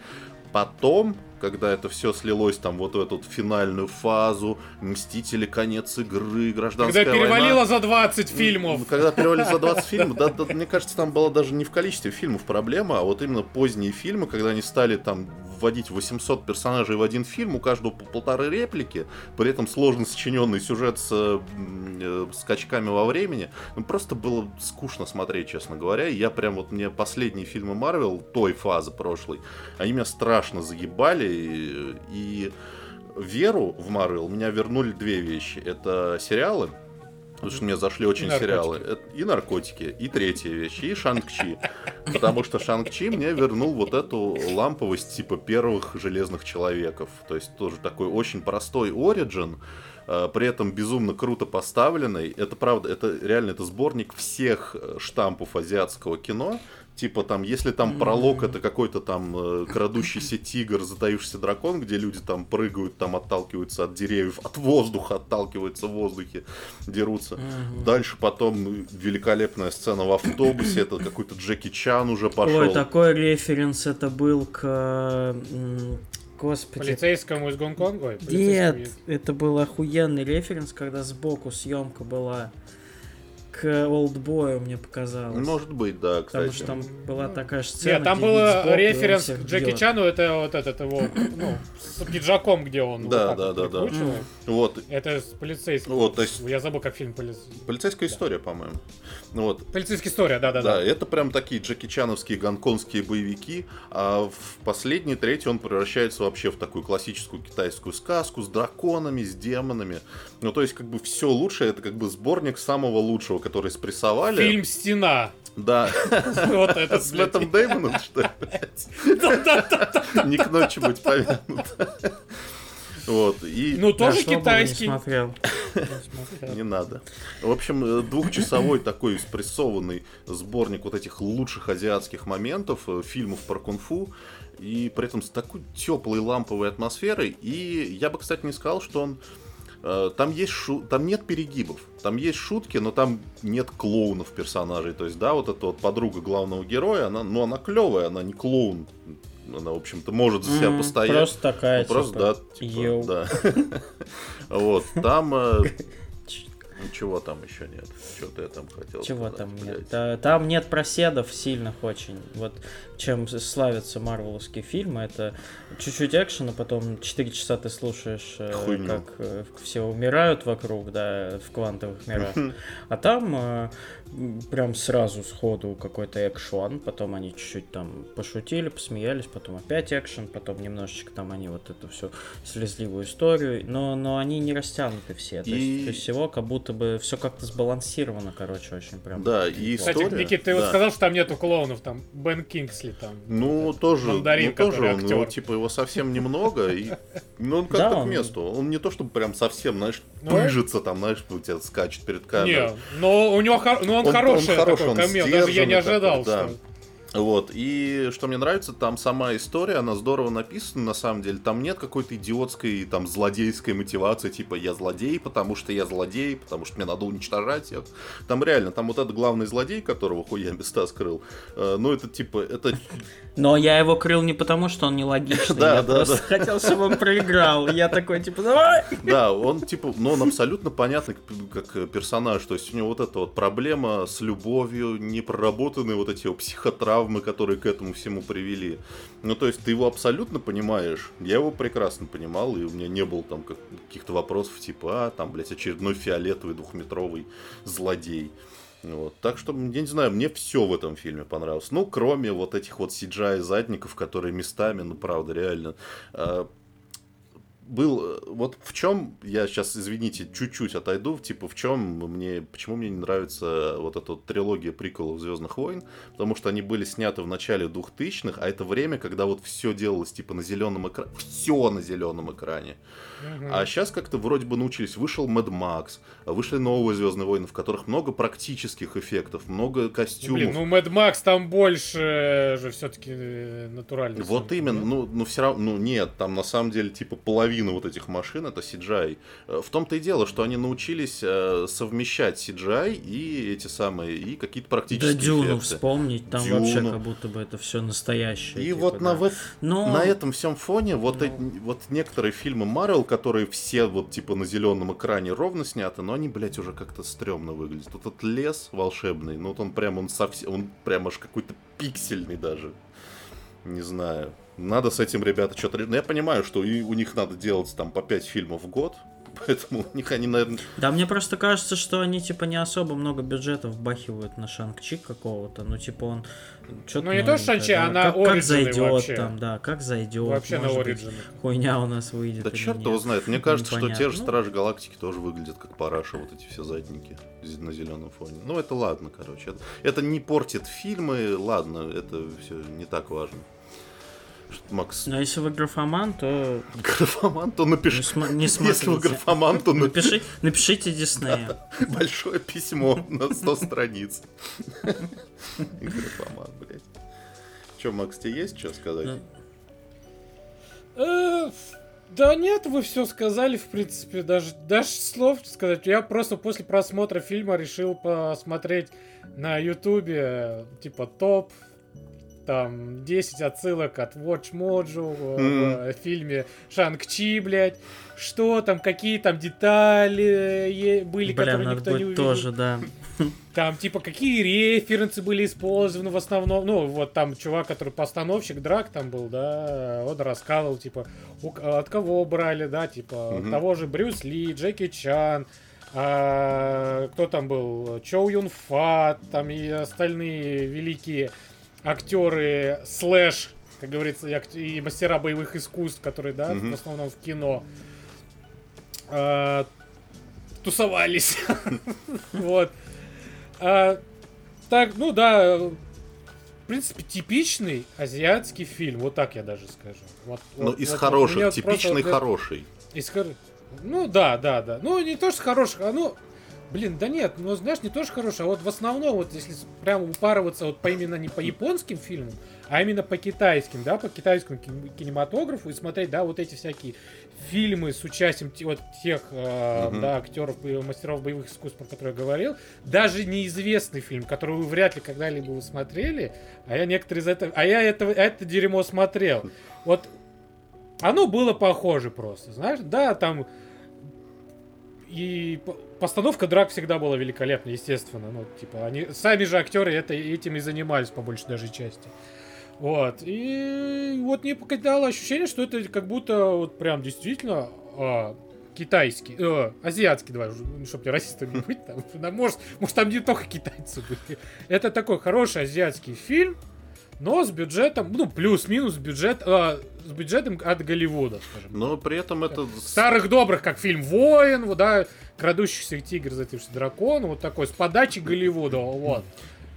Потом, когда это все слилось там вот в эту финальную фазу, Мстители, конец игры, гражданская Когда война. перевалило за 20 фильмов. Когда перевалили за 20 фильмов, да, да, мне кажется, там была даже не в количестве фильмов проблема, а вот именно поздние фильмы, когда они стали там вводить 800 персонажей в один фильм, у каждого по полторы реплики, при этом сложно сочиненный сюжет с э, скачками во времени, ну, просто было скучно смотреть, честно говоря, и я прям вот мне последние фильмы Марвел той фазы прошлой, они меня страшно заебали, и, и веру в Марвел меня вернули две вещи. Это сериалы, Потому что мне зашли очень наркотики. сериалы. И наркотики, и третья вещь, и Шанг-Чи. Потому что Шанг-Чи мне вернул вот эту ламповость типа первых Железных Человеков. То есть тоже такой очень простой оригин, э, при этом безумно круто поставленный. Это правда, это реально это сборник всех э, штампов азиатского кино. Типа там, если там пролог это какой-то там э, крадущийся тигр, затаившийся дракон, где люди там прыгают, там отталкиваются от деревьев, от воздуха отталкиваются в воздухе, дерутся. Дальше потом великолепная сцена в автобусе, это какой-то Джеки Чан уже пошел. Ой, такой референс это был к... Господи. Полицейскому из Гонконга? Нет, это был охуенный референс, когда сбоку съемка была к Олдбою, мне показалось. Может быть, да, Потому кстати. что там была такая же сцена, Нет, там был он референс к Джеки бьет. Чану, это вот этот его, ну, с пиджаком, где он Да, да, вот да, да. прикручивает. Вот, Это с полицейским. Вот, то есть- Я забыл, как фильм полиц... полицейская история, по-моему. Ну Вот, Полицейская история, Да, да-да-да. это прям такие Джеки Чановские гонконгские боевики, а в последний третий он превращается вообще в такую классическую китайскую сказку с драконами, с демонами. Ну, то есть, как бы все лучшее, это как бы сборник самого лучшего, который спрессовали. Фильм «Стена». Да, Вот этот, с. Мэттом Дэймоном, что ли? Не к ночи быть помянут. Вот, и... Ну, тоже богу, не китайский. смотрел. Не надо. В общем, э, двухчасовой такой спрессованный сборник вот этих лучших азиатских моментов, э, фильмов про кунг-фу, и при этом с такой теплой ламповой атмосферой. И я бы, кстати, не сказал, что он там есть шу... там нет перегибов, там есть шутки, но там нет клоунов персонажей. То есть, да, вот эта вот подруга главного героя, она, ну, она клевая, она не клоун. Она, в общ-то, может за себя постоять. Просто такая, Ну, просто, типа, да, типа, да. Вот, там... э, чего там еще нет? Что-то я там хотел Чего сказать, там нет? Да, Там нет проседов сильных очень. Вот чем славятся марвеловские фильмы, это чуть-чуть экшена, потом 4 часа ты слушаешь, э, Хуйню. как э, все умирают вокруг, да, в квантовых мирах. А там э, прям сразу сходу какой-то экшон, потом они чуть-чуть там пошутили, посмеялись, потом опять экшен, потом немножечко там они вот эту всю слезливую историю, но, но они не растянуты все. То, И- есть, всего как будто бы все как-то сбалансировано, короче, очень прям. Да, и Кстати, история... Никит, ты вот да. сказал, что там нету клоунов, там Бен Кингсли там. Ну, этот тоже, мандарин, ну, тоже он, его, типа, его совсем немного, и, ну, он Да, как-то к он- месту. Он не то, чтобы прям совсем, знаешь, Ну, пыжится там, знаешь, у тебя скачет перед камерой. Не, но у него хор- ну, он, Он- хороший он хороший, такой он камео, даже я не ожидал, такой, да. что... Вот, и что мне нравится, там сама история, она здорово написана, на самом деле. Там нет какой-то идиотской, там, злодейской мотивации, типа, я злодей, потому что я злодей, потому что мне надо уничтожать всех. Там реально, там вот этот главный злодей, которого хуя места скрыл, э, ну, это, типа, это Но я его крыл не потому, что он нелогичный, Да, я да, просто да. хотел, чтобы он проиграл. Я такой, типа, давай! Да, он типа, ну он абсолютно понятный как, как персонаж. То есть у него вот эта вот проблема с любовью, непроработанные вот эти вот психотравмы, которые к этому всему привели. Ну то есть ты его абсолютно понимаешь. Я его прекрасно понимал, и у меня не было там как- каких-то вопросов типа, а, там, блядь, очередной фиолетовый двухметровый злодей. Вот. Так что, я не знаю, мне все в этом фильме понравилось. Ну, кроме вот этих вот CGI задников, которые местами, ну, правда, реально, а, был, э, вот в чем, я сейчас, извините, чуть-чуть отойду, типа, в чем мне, почему мне не нравится вот эта вот трилогия приколов Звездных войн, потому что они были сняты в начале 2000-х, а это время, когда вот все делалось, типа, на зеленом экране, все на зеленом экране. Мгм. А сейчас как-то вроде бы научились. Вышел Mad Max, вышли новые Звездные войны, в которых много практических эффектов, много костюмов. Блин, ну Mad Max там больше же все-таки натурально. Вот именно, ну, ну все равно, ну нет, там на самом деле типа половина вот этих машин это CGI. Э, В том-то и дело, что они научились э, совмещать CGI и эти самые, и какие-то Да практические Дюну эффекты. вспомнить, там вообще Дюну. как будто бы это все настоящее. И типа, вот на, да. вот Но- на этом всем фоне вот, Ну. эти- вот некоторые фильмы Марвел, которые все вот типа на зеленом экране ровно сняты, но они, блядь, уже как-то стрёмно выглядят. Вот этот лес волшебный, ну вот он прям, он совсем, он прям аж какой-то пиксельный даже. Не знаю. Надо с этим, ребята, что-то... Ну, я понимаю, что и у них надо делать там по 5 фильмов в год, поэтому у них они, наверное... Да, мне просто кажется, что они, типа, не особо много бюджетов вбахивают на Шанг-Чи какого-то. Ну, типа, он... Чё-то Ну, не то, что Шанг-Чи, а на как, как зайдет вообще. там, да, как зайдет. Вообще на может быть, Origin. Хуйня у нас выйдет. Да черт нет. его знает. Мне кажется, что те Непонятно. же Ну, Стражи Галактики тоже выглядят как параша, вот эти все задники на зеленом фоне. Ну, это ладно, короче. Это, это не портит фильмы, ладно, это все не так важно. Макс, Но если вы графоман, то графоман, то не, напиши. сма- не Если вы графоман, то напиши Напиши, напишите Диснея. большое письмо на 100 страниц. Графоман, блядь. Че, Макс, тебе есть что сказать? Да нет, вы все сказали, в принципе, даже, даже слов сказать. Я просто после просмотра фильма решил посмотреть на ютубе, типа, топ, там, 10 отсылок от Watch Mojo в, Мгм. в фильме Шанг-Чи, блядь. Что там, какие там детали были, Бля, которые никто не увидел. тоже, да. Там, типа, какие референсы были использованы в основном. Ну, вот там чувак, который постановщик драк там был, да, он рассказывал, типа, у от кого брали, да, типа, от Мгм. того же Брюс Ли, Джеки Чан, а, кто там был, Чоу Юн Фат, там и остальные великие актеры слэш, как говорится, и, мастера боевых искусств, которые, да, Мгм. в основном в кино, а, тусовались. Вот. А, так, ну да, в принципе, типичный азиатский фильм, вот так я даже скажу. Вот, Ну, вот- из вот- хороших, просто типичный хороший. из Ну да, да, да. Ну не то, что хороших, а ну. Блин, да нет, ну знаешь, не то, что хороших, а вот в основном, вот если прямо упарываться вот по именно не по японским фильмам, а именно по китайским, да, по китайскому кин- кинематографу и смотреть, да, вот эти всякие фильмы с участием вот тех, э, Мгм. да, актеров, и мастеров боевых искусств, про которые я говорил, даже неизвестный фильм, который вы вряд ли когда-либо вы смотрели, а я некоторые из этого, а я это, это дерьмо смотрел. Вот оно было похоже просто, знаешь, да, там и по- постановка драк всегда была великолепна, естественно, ну, типа, они, сами же актеры это, этим и занимались по большей даже части. Вот, и вот мне покидало ощущение, что это как будто вот прям действительно а, китайский, э, азиатский, давай, чтобы не расистом не быть, там, может, может, там не только китайцы были. Это такой хороший азиатский фильм, но с бюджетом, ну, плюс-минус бюджет, а, с бюджетом от Голливуда, скажем. Но при этом это... Старых добрых, как фильм Воин, вот, да, крадущийся тигр, зативший дракон, вот такой, с подачи Голливуда, вот.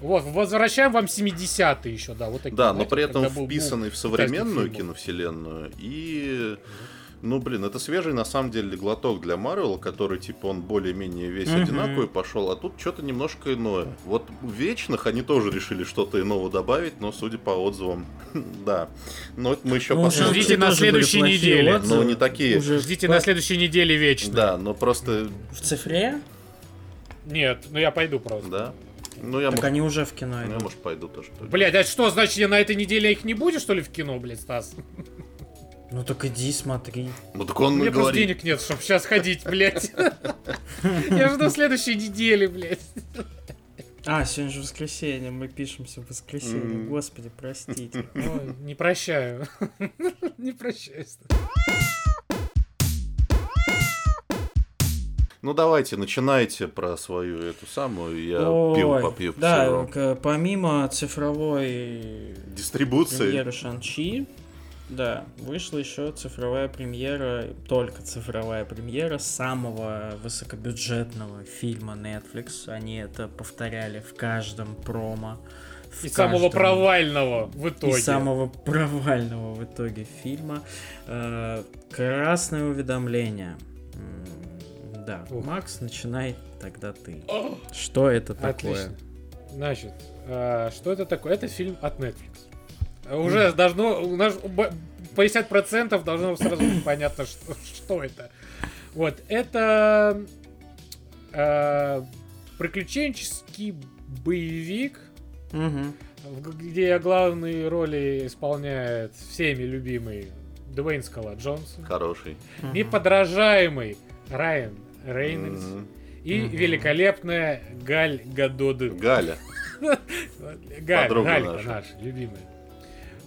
Вот, возвращаем вам 70-е еще, да, вот такие. Да, но знаете, при этом вписанный в современную фильмов. киновселенную. И, ну, блин, это свежий, на самом деле, глоток для Марвела, который, типа, он более-менее весь Мгм. одинаковый пошел, а тут что-то немножко иное. Вот в Вечных они тоже решили что-то иного добавить, но, судя по отзывам, да. Но это мы еще Ну, посмотрим. Ждите на следующей неделе. отзывы. Ну, не такие. Уже Ждите по- на следующей неделе вечно. Да, но просто, В цифре? Нет, ну я пойду просто. да. Ну, я, Так может, они уже в кино ну, я, идут. может, пойду тоже. Блять, а что, значит, я на этой неделе их не будет, что ли, в кино, блядь, Стас? Ну так иди, смотри. Ну, так он У меня просто говорит. денег нет, чтобы сейчас ходить, блядь. Я жду следующей недели, блядь. А, сегодня же воскресенье, мы пишемся в воскресенье. Господи, простите. Ой, Не прощаю. Не прощаю. Ну, давайте, начинайте про свою эту самую, я Ой, пиво попью. Да, помимо цифровой Дистрибуции. премьеры Шанчи, Да, вышла еще цифровая премьера, только цифровая премьера самого высокобюджетного фильма Netflix. Они это повторяли в каждом промо. в И самого каждом- провального в итоге. И самого провального в итоге фильма. Э, Красное уведомление. Да, Ух. Макс, начинай тогда ты. О, Что это такое? Отлично. Значит, а, что это такое? Это фильм от Netflix. Уже должно, у нас б- 50% должно сразу быть понятно, что, что это. Вот, это а, приключенческий боевик, в- где главные роли исполняет всеми любимый Дуэйн Скала Джонсон, Хороший. Неподражаемый Райан Рейнольдс Мгм. и Мгм. великолепная Галь Гадот. Галя. Галь, Подруга Галька наша. наша, любимая.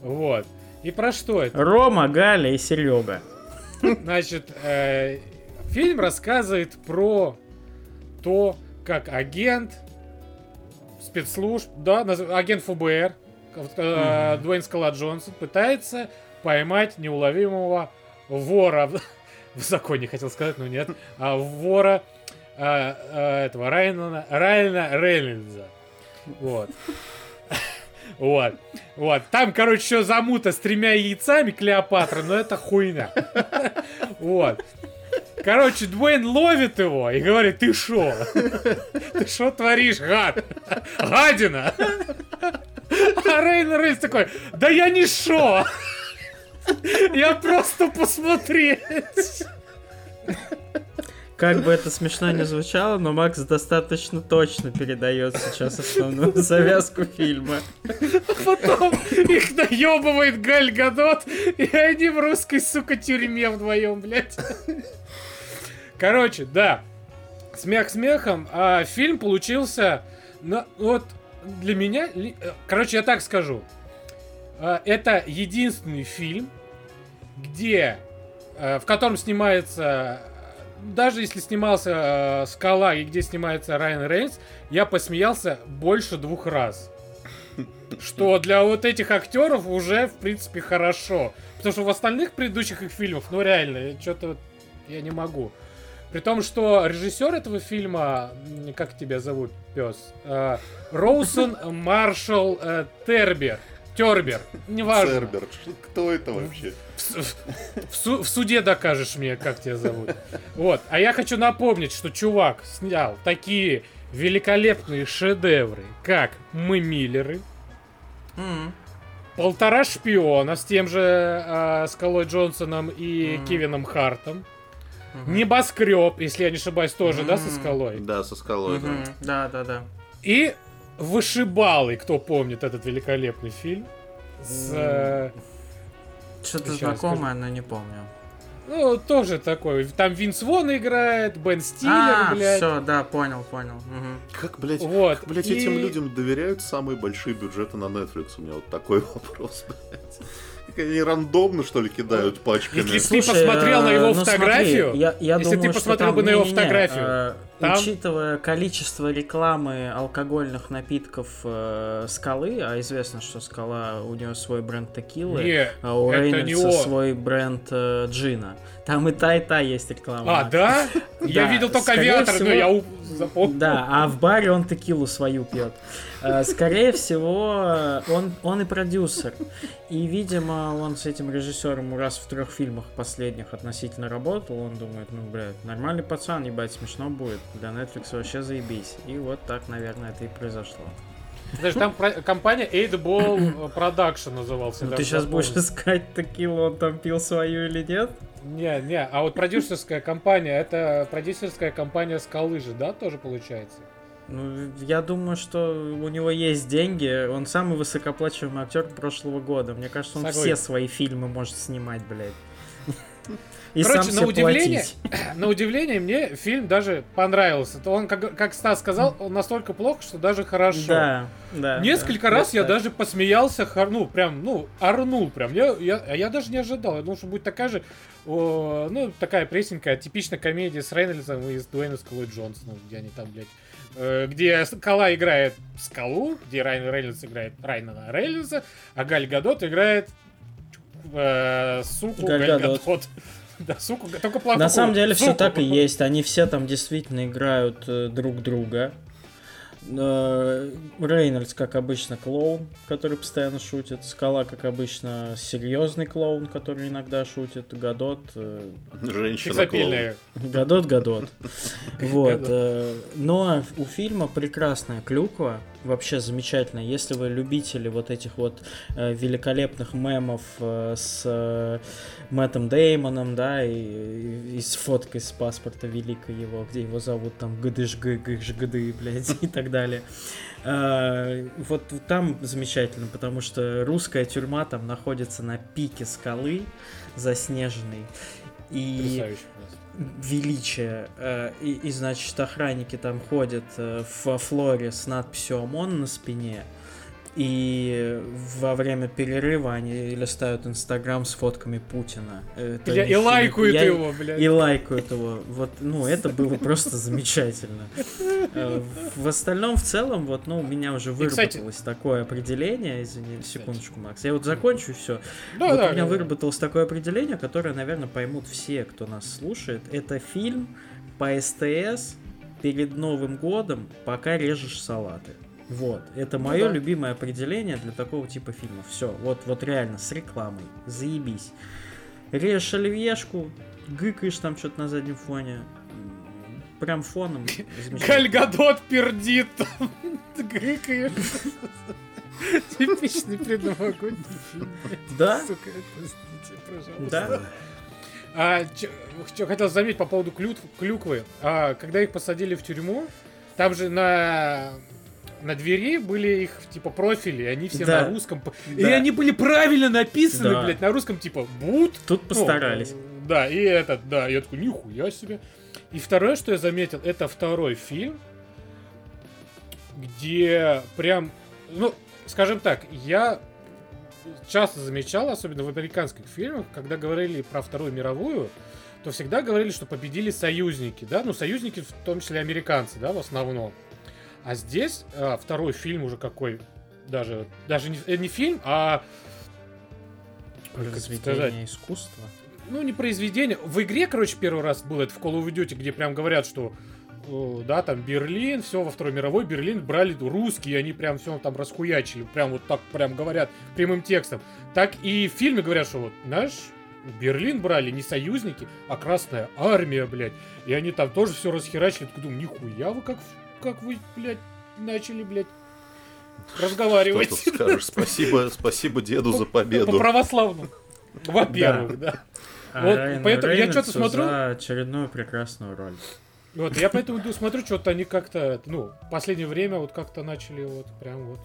Вот. И про что это? Рома, Галя и Серега. Значит, э, фильм рассказывает про то, как агент спецслужб, да, агент ФБР, э, Дуэйн Скала Джонсон, пытается поймать неуловимого вора в, законе, хотел сказать, но нет, а вора э, э, этого Райана, Райана Рейнольдса. Вот. Вот. Вот. Там, короче, еще замута с тремя яйцами Клеопатра, но это хуйня. Вот. Короче, Дуэйн ловит его и говорит, ты шо? Ты шо творишь, гад? Гадина! А Рейн Рейнс такой, да я не шо! Я просто посмотреть. Как бы это смешно не звучало, но Макс достаточно точно передает сейчас основную завязку фильма. Потом их наебывает Галь Гадот, и они в русской, сука, тюрьме вдвоем, блядь. Короче, да. Смех смехом, а фильм получился, на, вот для меня, э, короче, я так скажу, А, это единственный фильм, где, э, в котором снимается, э, даже если снимался э, Скала и где снимается Райан Рейнс, я посмеялся больше двух раз. Что для вот этих актеров уже, в принципе, хорошо. Потому что в остальных предыдущих их фильмах, ну реально, что-то я не могу. При том, что режиссер этого фильма, как тебя зовут, пес? Э, Роусон Маршалл э, Тербер. Тербер. Неважно. Цербер. Ш- Кто это вообще? В, су- суде докажешь мне, как тебя зовут. Вот. А я хочу напомнить, что чувак снял такие великолепные шедевры, как «Мы Миллеры», М. «Полтора шпиона» с тем же э, Скалой Джонсоном и Мгм. Кевином Хартом, Мгм. «Небоскреб», если я не ошибаюсь, тоже, да, со. Скалой. Да, со скалой. да. Мгм. Да, да, да. И «Вышибалы», кто помнит этот великолепный фильм. С, э, Что-то знакомое, но не помню. ну, тоже такой. Там Винс Вон играет, Бен Стиллер, А, блядь. все, да, понял, понял. Мгм. Как, блядь, Вот. как, блядь, и- этим людям доверяют самые большие бюджеты на Netflix? У меня вот такой вопрос, блядь. Как они рандомно, что ли, кидают пачками? Если ты посмотрел на э, его ну фотографию, смотри, я, я если ты думаю, посмотрел бы на его фотографию, э, там- Учитывая количество рекламы алкогольных напитков э, Скалы, а известно, что Скала, у него свой бренд текилы, Не, а у Рейнольдса свой бренд э, джина. Там и та, и та есть реклама. А, да? Я видел только авиатор, но я запомнил. Да, а в баре он текилу свою пьет. Э, Скорее всего, он, он и продюсер. И, видимо, он с этим режиссером раз в трех фильмах последних относительно работал. Он думает, ну, блядь, нормальный пацан, ебать, смешно будет. Для Netflix вообще заебись. И вот так, наверное, это и произошло. Даже там про- компания 8 Ball Production назывался. Ну, ты сейчас будешь искать текилу, он там пил свою или нет? Не, не, а вот продюсерская компания, это продюсерская компания Скалы же, да, тоже получается? Ну, я думаю, что у него есть деньги. Он самый высокооплачиваемый актер прошлого года. Мне кажется, он Согласен. все свои фильмы может снимать, блядь. И Короче, сам на удивление, платить. на удивление мне фильм даже понравился. То он, как, как Стас сказал, он настолько плохо, что даже хорошо. Да, да. Несколько да. раз я Да. даже посмеялся, ну, прям, ну, орнул прям. Я, я, а я даже не ожидал. Я думал, что будет такая же, о, ну, такая пресненькая, типичная комедия с Рейнольдсом и с Дуэйном Скалой Джонсоном, где они там, блядь, где Скала играет Скалу, где Райан Рейнольдс играет Райана Рейнольдса, а Галь Гадот играет э, суку Галь Галь Гадот. Гадот. Да, суку, только плохую. На самом деле все суку. так и есть. Они все там действительно играют э, друг друга. Э, Рейнольдс, как обычно, клоун, который постоянно шутит. Скала, как обычно, серьезный клоун, который иногда шутит. Гадот. э, Женщина Сексапильная. Гадот, Гадот. Вот. Но у фильма прекрасная клюква. Вообще замечательно. Если вы любители вот этих вот э, великолепных мемов э, с э, Мэттом Деймоном, да, и, и- и с фоткой с паспорта великой его, где его зовут там ГЖГД, блядь, и так далее. Э, Вот там замечательно, потому что русская тюрьма там находится на пике скалы заснеженной. И Потрясающе. Величие. э, И, и, значит, охранники там ходят э, во флоре с надписью ОМОН на спине. И во время перерыва они листают Инстаграм с фотками Путина. Это Бля, и лайкают я- его, блядь. И лайкают его. Вот, ну, это было просто замечательно. Э, В остальном, в целом, вот, ну, у меня уже выработалось такое определение. Извини, секундочку, Макс. Я вот закончу все. Вот у меня выработалось такое определение, которое, наверное, поймут все, кто нас слушает. Это фильм по СТС перед Новым годом, пока режешь салаты. Вот, это Ну мое да. любимое определение для такого типа фильмов. Все, вот, вот реально, с рекламой. Заебись. Режешь оливьешку, гыкаешь там что-то на заднем фоне. Прям фоном. замечательно. Галь Гадот пердит там. Гыкаешь. Типичный предновогодний фильм. Да? Сука, простите, пожалуйста. Да? А, что хотел заметить по поводу клюквы. А, когда их посадили в тюрьму, там же на на двери были их типа профили, и они все Да. на русском. п- И Да. они были правильно написаны, Да. блядь, на русском типа Бут. Тут Ну, постарались. да, и этот, да, я такой, нихуя себе. И второе, что я заметил, это второй фильм, где прям, ну, скажем так, я часто замечал, особенно в американских фильмах, когда говорили про Вторую мировую, то всегда говорили, что победили союзники, да, ну, союзники в том числе американцы, да, в основном. А здесь а, второй фильм уже какой, даже, даже не, э, не фильм, а как это сказать? Произведение искусства. ну, не произведение. В игре, короче, первый раз было это в Call of Duty, где прям говорят, что да, там Берлин, все во Второй мировой Берлин брали русские, они прям все там расхуячили, прям вот так прям говорят прямым текстом. Так и в фильме говорят, что вот наш Берлин брали не союзники, а Красная Армия, блядь. И они там тоже все расхерачили. Я думаю, нихуя вы как, как вы, блядь, начали, блядь, Что разговаривать. тут скажешь? Спасибо, спасибо деду за По победу. православному. Во-первых, да. А Вот, поэтому я чё-то смотрю- За очередную прекрасную роль. Вот, я поэтому иду, смотрю, что-то они как-то, ну, в последнее время вот как-то начали вот прям вот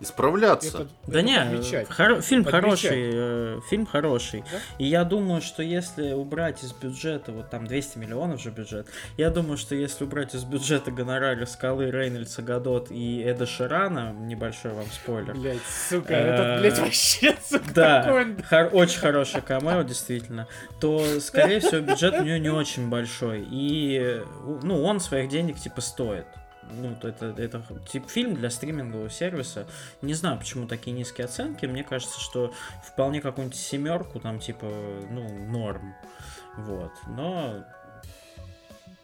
Исправляться. это, Да это не, подмечать. хоро- фильм Подмечать. хороший, э, фильм хороший. Да? И я думаю, что если убрать из бюджета, вот там 200 миллионов же бюджет, я думаю, что если убрать из бюджета гонорары Скалы, Рейнольдса, Гадот и Эда Ширана, небольшой вам спойлер, Блять, сука, Э, этот, блядь, вообще, сука, Да, хор- очень хороший камео, действительно, то, скорее всего, бюджет у нее не очень большой. И, э, ну, он своих денег, типа, стоит. Ну, то это, это тип фильм для стримингового сервиса. Не знаю, почему такие низкие оценки. Мне кажется, что вполне какую-нибудь семерку, там, типа, ну, норм. Вот. Но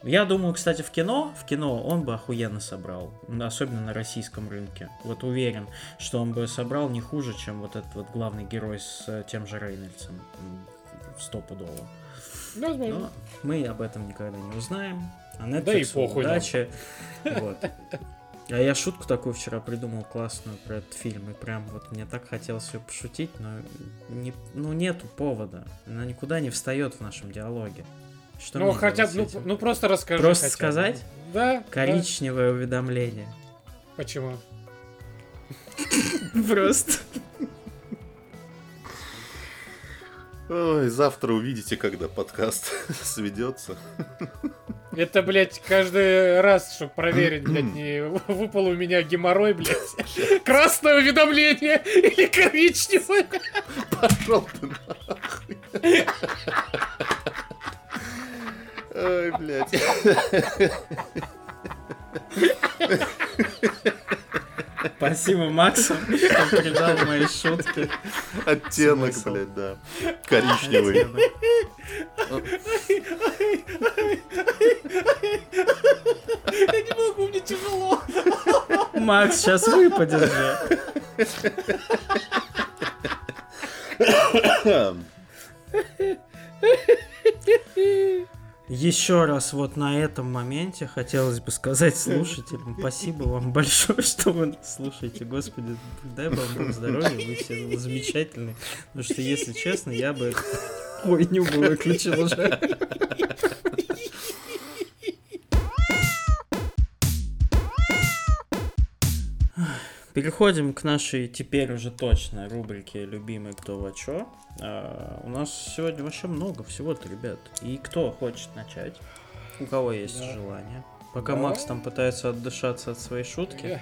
я думаю, кстати, в кино, в кино он бы охуенно собрал, особенно на российском рынке. Вот уверен, что он бы собрал не хуже, чем вот этот вот главный герой с э, тем же Рейнольдсом. Стопудово. Возможно. Но мы об этом никогда не узнаем. А Netflix Да и похуй удачи. Вот. А я шутку такую вчера придумал классную про этот фильм, и прям вот мне так хотелось ее пошутить, но не, ну нету повода. Она никуда не встает в нашем диалоге. Что Ну, хотя ну, ну просто расскажи. Просто хотя сказать? Да. да. Коричневое уведомление. Почему? Просто. Ой, завтра увидите, когда подкаст сведется. Это, блядь, каждый раз, чтобы проверить, блядь, не выпал у меня геморрой, блядь. Красное уведомление или коричневое. Пошел ты нахуй. Ой, блядь. Спасибо Максу, что придал моей шутке. Оттенок, Смысл. блядь, да. Коричневый. Я не могу, мне тяжело. Макс, сейчас выпадет же. Еще раз вот на этом моменте хотелось бы сказать слушателям спасибо вам большое, что вы нас слушаете. Господи, дай вам Бог здоровья, вы все замечательные. Потому что, если честно, я бы хуйню бы выключил уже. Переходим к нашей теперь уже точно рубрике «Любимый кто во чё». А, у нас сегодня вообще много всего-то, ребят. И кто хочет начать? У кого есть Да. желание? Пока Да. Макс там пытается отдышаться от своей шутки.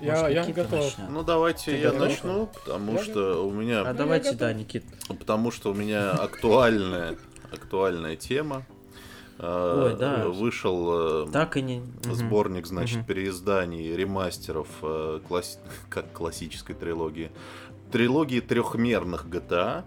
Я, может, я, я Никита готов. начнет? Ну давайте Ты я готов? начну, потому Я что у А меня, я давайте, готов. да, Никит. потому что у меня актуальная, актуальная тема. Э, Ой, да. Вышел э, Так и не... Сборник, значит, Мгм. переизданий, ремастеров э, класс- как классической трилогии. Трилогии трехмерных GTA,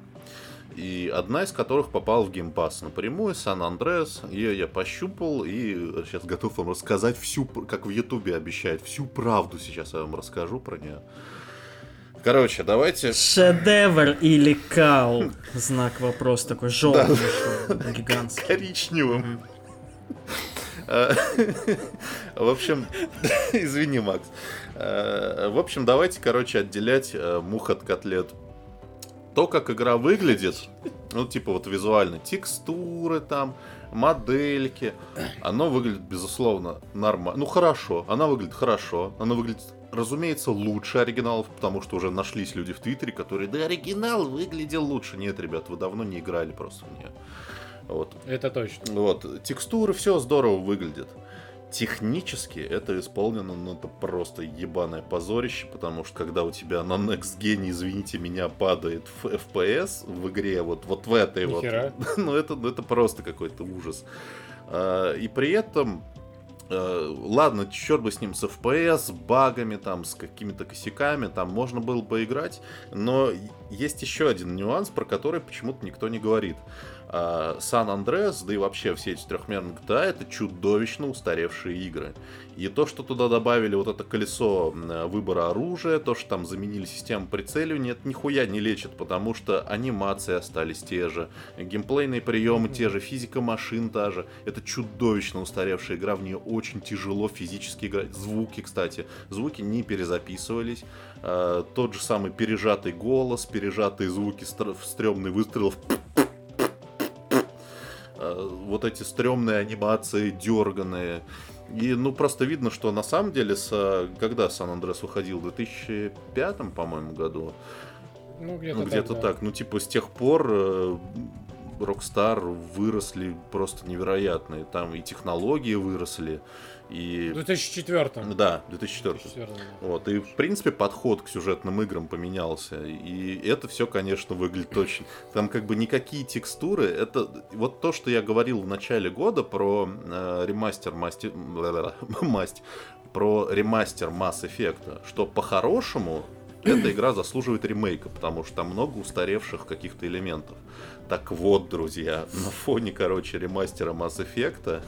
и одна из которых попала в Pass напрямую, Сан Андреас. Ее я пощупал и сейчас готов вам рассказать всю, как в Ютубе обещают, всю правду сейчас я вам расскажу про нее. Короче, давайте... Шедевр или кал? Знак вопрос такой желтый, гигантский. коричневым. Э, В общем, извини, Макс. Э, В общем, давайте, короче, отделять э, мух от котлет. То, как игра выглядит, ну, типа вот визуально, текстуры там, модельки, оно выглядит, безусловно, нормально. Ну, хорошо, она выглядит хорошо, она выглядит, разумеется, лучше оригиналов, потому что уже нашлись люди в Твиттере, которые, да, оригинал выглядел лучше. Нет, ребят, вы давно не играли просто в нее. Вот. Это точно. Вот, текстуры, все здорово выглядит. Технически это исполнено, ну это просто ебаное позорище, потому что когда у тебя на Next Gen, извините меня, падает ф- FPS в игре, вот, вот в этой Нихера. вот, ну это, ну это просто какой-то ужас. А, И при этом, ладно, черт бы с ним, с FPS, с багами, там, с какими-то косяками, там можно было поиграть, но есть еще один нюанс, про который почему-то никто не говорит. Сан Андреас, да и вообще все эти трехмерные GTA, это чудовищно устаревшие игры. И то, что туда добавили вот это колесо выбора оружия, то, что там заменили систему прицеливания, это нихуя не лечит, потому что анимации остались те же, геймплейные приемы те же, физика машин та же. Это чудовищно устаревшая игра, в нее очень тяжело физически играть. Звуки, кстати, звуки не перезаписывались. А, Тот же самый пережатый голос, пережатые звуки, стр- стрёмный выстрел э, вот эти стрёмные анимации, дерганые. И, ну, просто видно, что на самом деле, с, э, когда Сан Андрес выходил, в 2005, по-моему, году, Ну, где-то ну, где-то да. так, ну, типа, с тех пор э, Rockstar выросли просто невероятные. Там и технологии выросли, и... В 2004 Да, 2004. 2004 да. Вот, и в принципе подход к сюжетным играм поменялся. И это все, конечно, выглядит очень. Там как бы никакие текстуры. Это вот то, что я говорил в начале года про э, ремастер масти... масть, про ремастер Mass Effect, что по-хорошему эта игра заслуживает ремейка, потому что там много устаревших каких-то элементов. Так вот, друзья, на фоне, короче, ремастера Mass Effect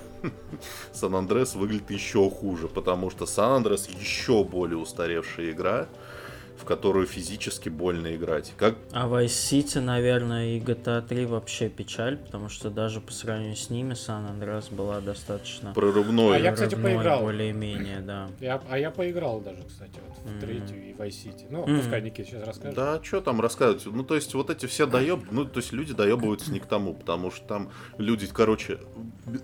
Сан Андрес выглядит еще хуже, потому что Сан Андрес еще более устаревшая игра, в которую физически больно играть. Как А Vice City, наверное, и GTA 3 вообще печаль, потому что даже по сравнению с ними Сан Андреас была достаточно прорывной. А я, кстати, прорывной поиграл. более-менее, да. Я, а я поиграл даже, кстати, вот в Мгм. третью и Vice City. Ну, Мгм. пускай Никит сейчас расскажет. Да, что там рассказывать? Ну, то есть, вот эти все доеб... Ну, то есть, люди доебываются не к тому, потому что там люди, короче,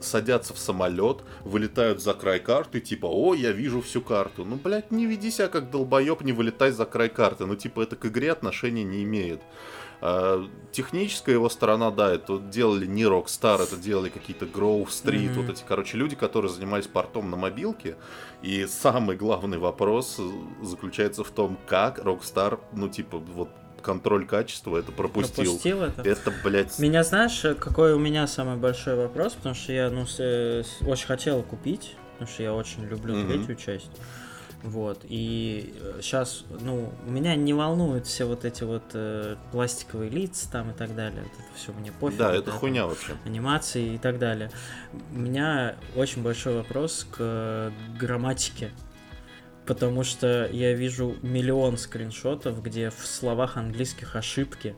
садятся в самолет, вылетают за край карты, типа, о, я вижу всю карту. Ну, блядь, не веди себя как долбоеб, не вылетай за край карты. Ну, типа, это к игре отношения не имеет. А, техническая его сторона, да, это делали не Rockstar, это делали какие-то Grove Street, Мгм. вот эти, короче, люди, которые занимались портом на мобилке. И самый главный вопрос э, заключается в том, как Rockstar, ну, типа, вот контроль качества это пропустил. Пропустил это? Это, блядь, Меня знаешь, какой у меня самый большой вопрос, потому что я ну, э, очень хотел купить, потому что я очень люблю Мгм. третью часть. Вот, и сейчас, ну, меня не волнуют все вот эти вот э, пластиковые лица там и так далее. Вот это все мне пофиг. Да, вот это хуйня вообще. Анимации и так далее. У меня очень большой вопрос к грамматике. Потому что я вижу миллион скриншотов, где в словах английских ошибки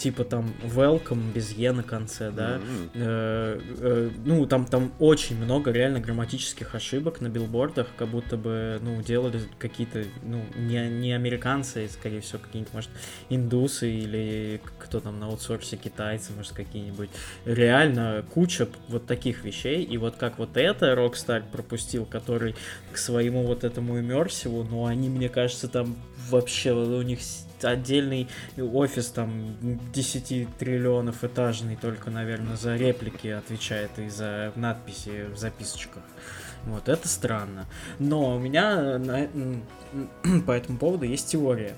типа там welcome без е на конце, да. Э, э, ну, там, там очень много реально грамматических ошибок на билбордах, как будто бы, ну, делали какие-то, ну, не, не американцы, скорее всего, какие-нибудь, может, индусы или кто там на аутсорсе, китайцы, может, какие-нибудь. Реально куча вот таких вещей, и вот как вот это Rockstar пропустил, который к своему вот этому иммерсиву, ну, они, мне кажется, там вообще у них отдельный офис там 10 триллионов этажный только, наверное, за реплики отвечает и за надписи в записочках. Вот, это странно. Но у меня на- по этому поводу есть теория.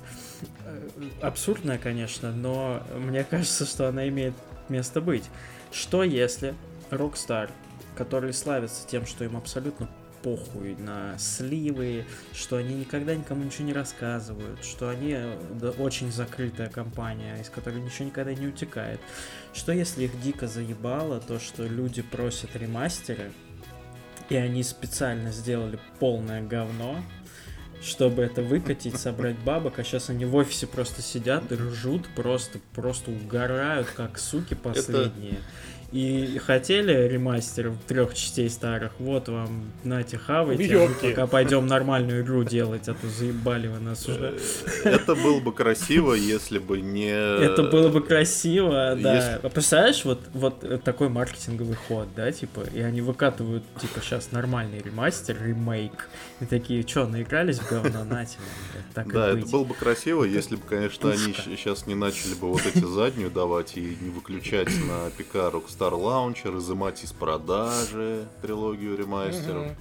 Э, Абсурдная, конечно, но мне кажется, что она имеет место быть. Что если Rockstar, которые славятся тем, что им абсолютно похуй на сливы, что они никогда никому ничего не рассказывают, что они очень закрытая компания, из которой ничего никогда не утекает. Что если их дико заебало то, что люди просят ремастеры, и они специально сделали полное говно, чтобы это выкатить, собрать бабок, а сейчас они в офисе просто сидят и ржут, просто, просто угорают, как суки последние. И хотели ремастер трех частей старых, вот вам, нате, хавайте, а мы пока пойдем нормальную игру делать, а то заебали вы нас уже. Это было бы красиво, если бы не... Это было бы красиво, да. если- А Представляешь, вот, вот э, такой маркетинговый ход, да, типа, и они выкатывают, типа, сейчас нормальный ремастер, ремейк, и такие, что, наигрались в говно, нате так Да, это было бы красиво, если бы, конечно, они сейчас не начали бы вот эти заднюю давать и не выключать на ПК Rockstar Launcher, изымать из продажи трилогию ремастеров. Мгм.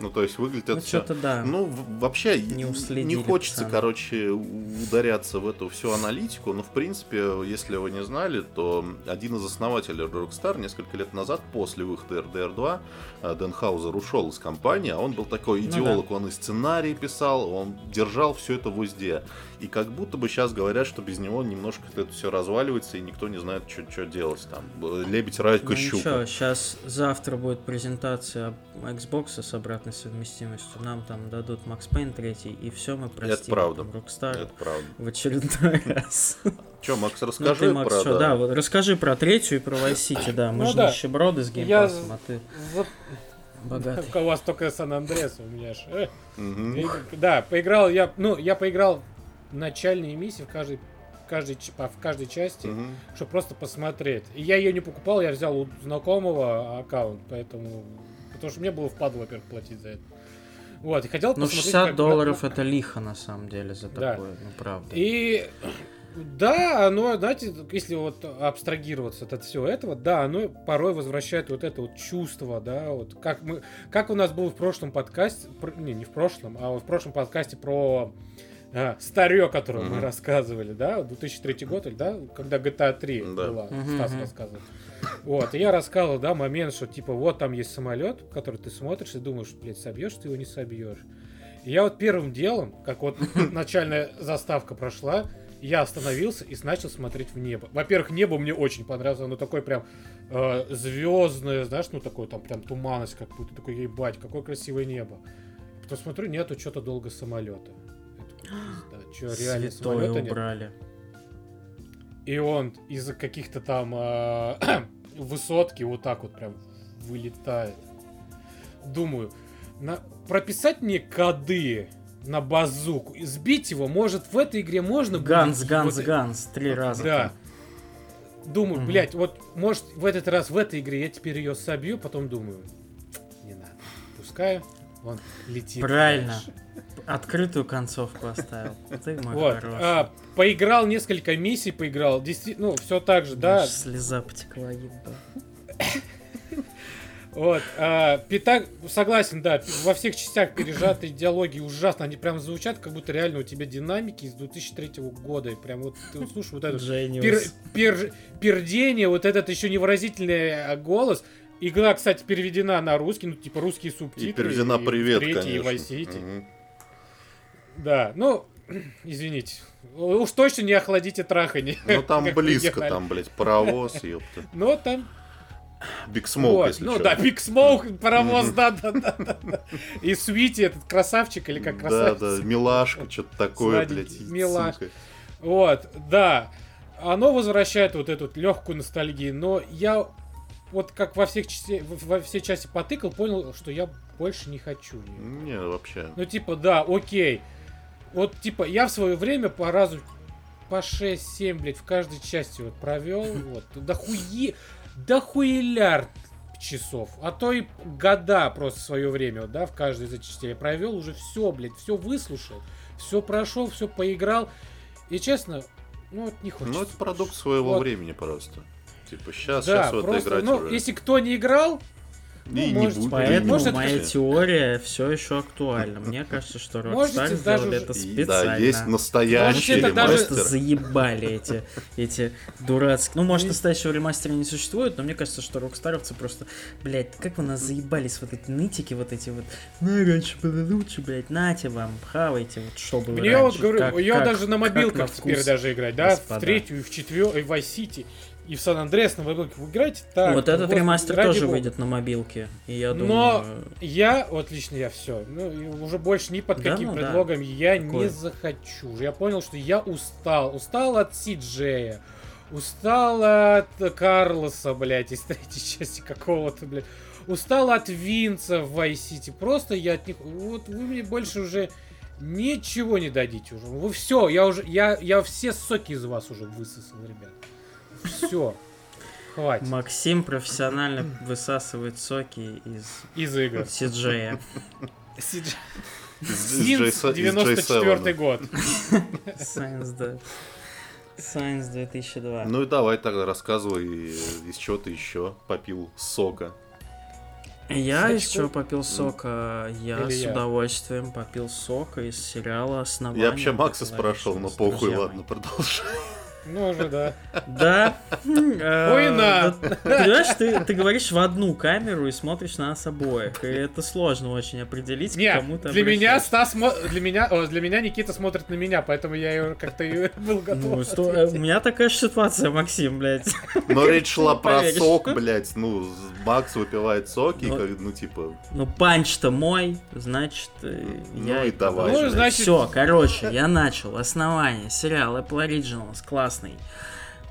Ну, то есть выглядит Ну, это что-то да. Ну, вообще, Не не, хочется, пацаны. короче, ударяться в эту всю аналитику, но, в принципе, если вы не знали, то один из основателей Rockstar несколько лет назад, после выхода RDR 2, э, Дэн Хаузер ушел из компании, а он был такой Ну идеолог, он и сценарий писал, он держал все это в узде. И как будто бы сейчас говорят, что без него немножко это все разваливается, и никто не знает, что делать там. Э, Лебедь, райка, Ну щука. ничего, сейчас завтра будет презентация Xbox с обратной совместимостью. Нам там дадут Max Payne 3, и все мы простим. правда. там Rockstar Это правда. в очередной раз. Че, Макс, Ну расскажи ты, Макс, про... чё, да, вот расскажи про третью и про Vice City, да. Мы Ну же да. нищеброды с Я геймпасом, а ты Вот богатый. у вас только Сан-Андреас, у меня ж. э. И- Да, поиграл я, ну, я поиграл начальные миссии в каждой, каждой, в каждой части, Мгм. чтобы просто посмотреть. И я ее не покупал, я взял у знакомого аккаунт, поэтому... Потому что мне было впадло, во-первых, платить за это. Вот, и хотел Ну, посмотреть... 60 как- долларов это лихо, на самом деле, за Да. такое, ну, правда. И да, оно, знаете, если вот абстрагироваться от всего этого, да, оно порой возвращает вот это вот чувство, да, вот как мы, как у нас было в прошлом подкасте, не, не в прошлом, а вот в прошлом подкасте про а, старье, которое мы Мгм. рассказывали, да, 2003 год, или, да, когда GTA 3 Да. была, Мгм, Стас рассказывал. Вот, и я рассказывал, да, момент, что типа вот там есть самолет, который ты смотришь и думаешь, блядь, собьешь ты его, не собьешь. И я вот первым делом, как вот начальная заставка прошла, я остановился и начал смотреть в небо. Во-первых, небо мне очень понравилось, оно такое прям звездное, знаешь, ну такое там прям туманность, как будто такой, ебать, какое красивое небо. Потом смотрю, нету что-то долго самолета. Че, реально Святое самолета нет? убрали. И он из-за каких-то там а, высотки вот так вот прям вылетает. Думаю, на... прописать мне коды на базуку, и сбить его, может в этой игре можно будет Ганс, Ганс, вот- Ганс, три раза. Да. Думаю, Мгм. блять, вот может в этот раз в этой игре я теперь ее собью, потом думаю, не надо, пускай он летит. Правильно. дальше. Открытую концовку оставил. Ты мой Вот, хороший. а, поиграл несколько миссий, поиграл, действительно, ну все так же, да, Слеза потекла, ебать. Вот, а, пита- согласен, да, во всех частях пережатые диалоги ужасно, они прям звучат, как будто реально у тебя динамики из 2003 года, и прям вот ты вот слушаешь вот это пер- пер- пердение, вот этот еще невыразительный а, голос. Игра, кстати, переведена на русский, ну, типа русские И субтитры. переведена и привет, третьей, и в конечно. Мгм. Да, ну, извините. Уж точно не охладите трахани. Ну там близко, там, блядь, паровоз, ёпта. Но там Биг Смоук, Вот, если ну чё. да, Биг Смоук, паровоз, да, да, да, да, да. И Свити, этот красавчик, или как Да, красавец. да, милашка, что-то такое, блядь. милаш. сука. Вот, да. Оно возвращает вот эту легкую ностальгию, но я вот как во всех части, во все части потыкал, понял, что я больше не хочу. Не, вообще. Ну, типа, да, окей. Вот, типа, я в свое время по разу по 6-7, блядь, в каждой части вот провел. Вот. Да хуе... Да хуелярд часов. А то и года просто свое время, вот, да, в каждой из этих частей я провел. Уже все, блядь, все выслушал. Все прошел, все поиграл. И честно, ну, вот не хочется. Ну, это продукт своего Вот. времени просто. Типа, сейчас, Да, сейчас в это просто, играть ну, уже. если кто не играл, ну, И не можете будет, поэтому- не Может, моя теория все еще актуальна. Мне кажется, что Rockstar даже сделали уже- это специально. Да, есть настоящий Можете это даже- Просто заебали эти, эти дурацкие... Ну, может, настоящего ремастера не существует, но мне кажется, что рокстаровцы просто... Блядь, как вы нас заебались, вот эти нытики, вот эти вот... Ну, раньше было лучше, блядь, нате вам, хавайте, вот что было Мне вот раньше, говорю, как- я как- даже на мобилках теперь даже играть, да, господа. в третью, в четвертую, в Vice City, и в Сан Андреас на мобилке. Вы играете так. вот этот вот, ремастер тоже бога. выйдет на мобилке, и я Но думаю... я, вот лично я все, ну, уже больше ни под Да, каким ну да. предлогом я Такое. не захочу. Я понял, что я устал. Устал от Сиджея. Устал от Карлоса, блядь, из третьей части какого-то, блядь. Устал от Винца в Vice City. Просто я от них... Вот вы мне больше уже ничего не дадите уже. Вы все, я уже... Я, я все соки из вас уже высосал, ребят. Все. Хватит. Максим профессионально высасывает соки из Из игр. Сиджея. Сидж- Из- из Синс, J7. 94 год. Science, да. Science 2002. Ну и давай тогда рассказывай, из чего ты еще попил сока. Я из Значит, чего ну, попил сока? Я или с я? удовольствием попил сока из сериала «Основание». Я вообще Макса спрашивал, но с похуй, ладно, продолжай. Ну уже, да. Да. э, Хуйна. да, Ты понимаешь, ты, ты говоришь в одну камеру и смотришь на нас обоих. И это сложно очень определить, к Не, кому ты для меня. Стас, для меня, о, для меня Никита смотрит на меня, поэтому я и как-то и был готов. Ну, что- э, у меня такая же ситуация, Максим, блядь. Но речь шла про сок, блядь. Ну, Макс выпивает соки, Ну, как- ну, типа... Ну, панч-то мой, значит, э, Ну я и давай. Ну, значит, Все, короче, я начал. Основание. Сериал Apple Originals. Классный.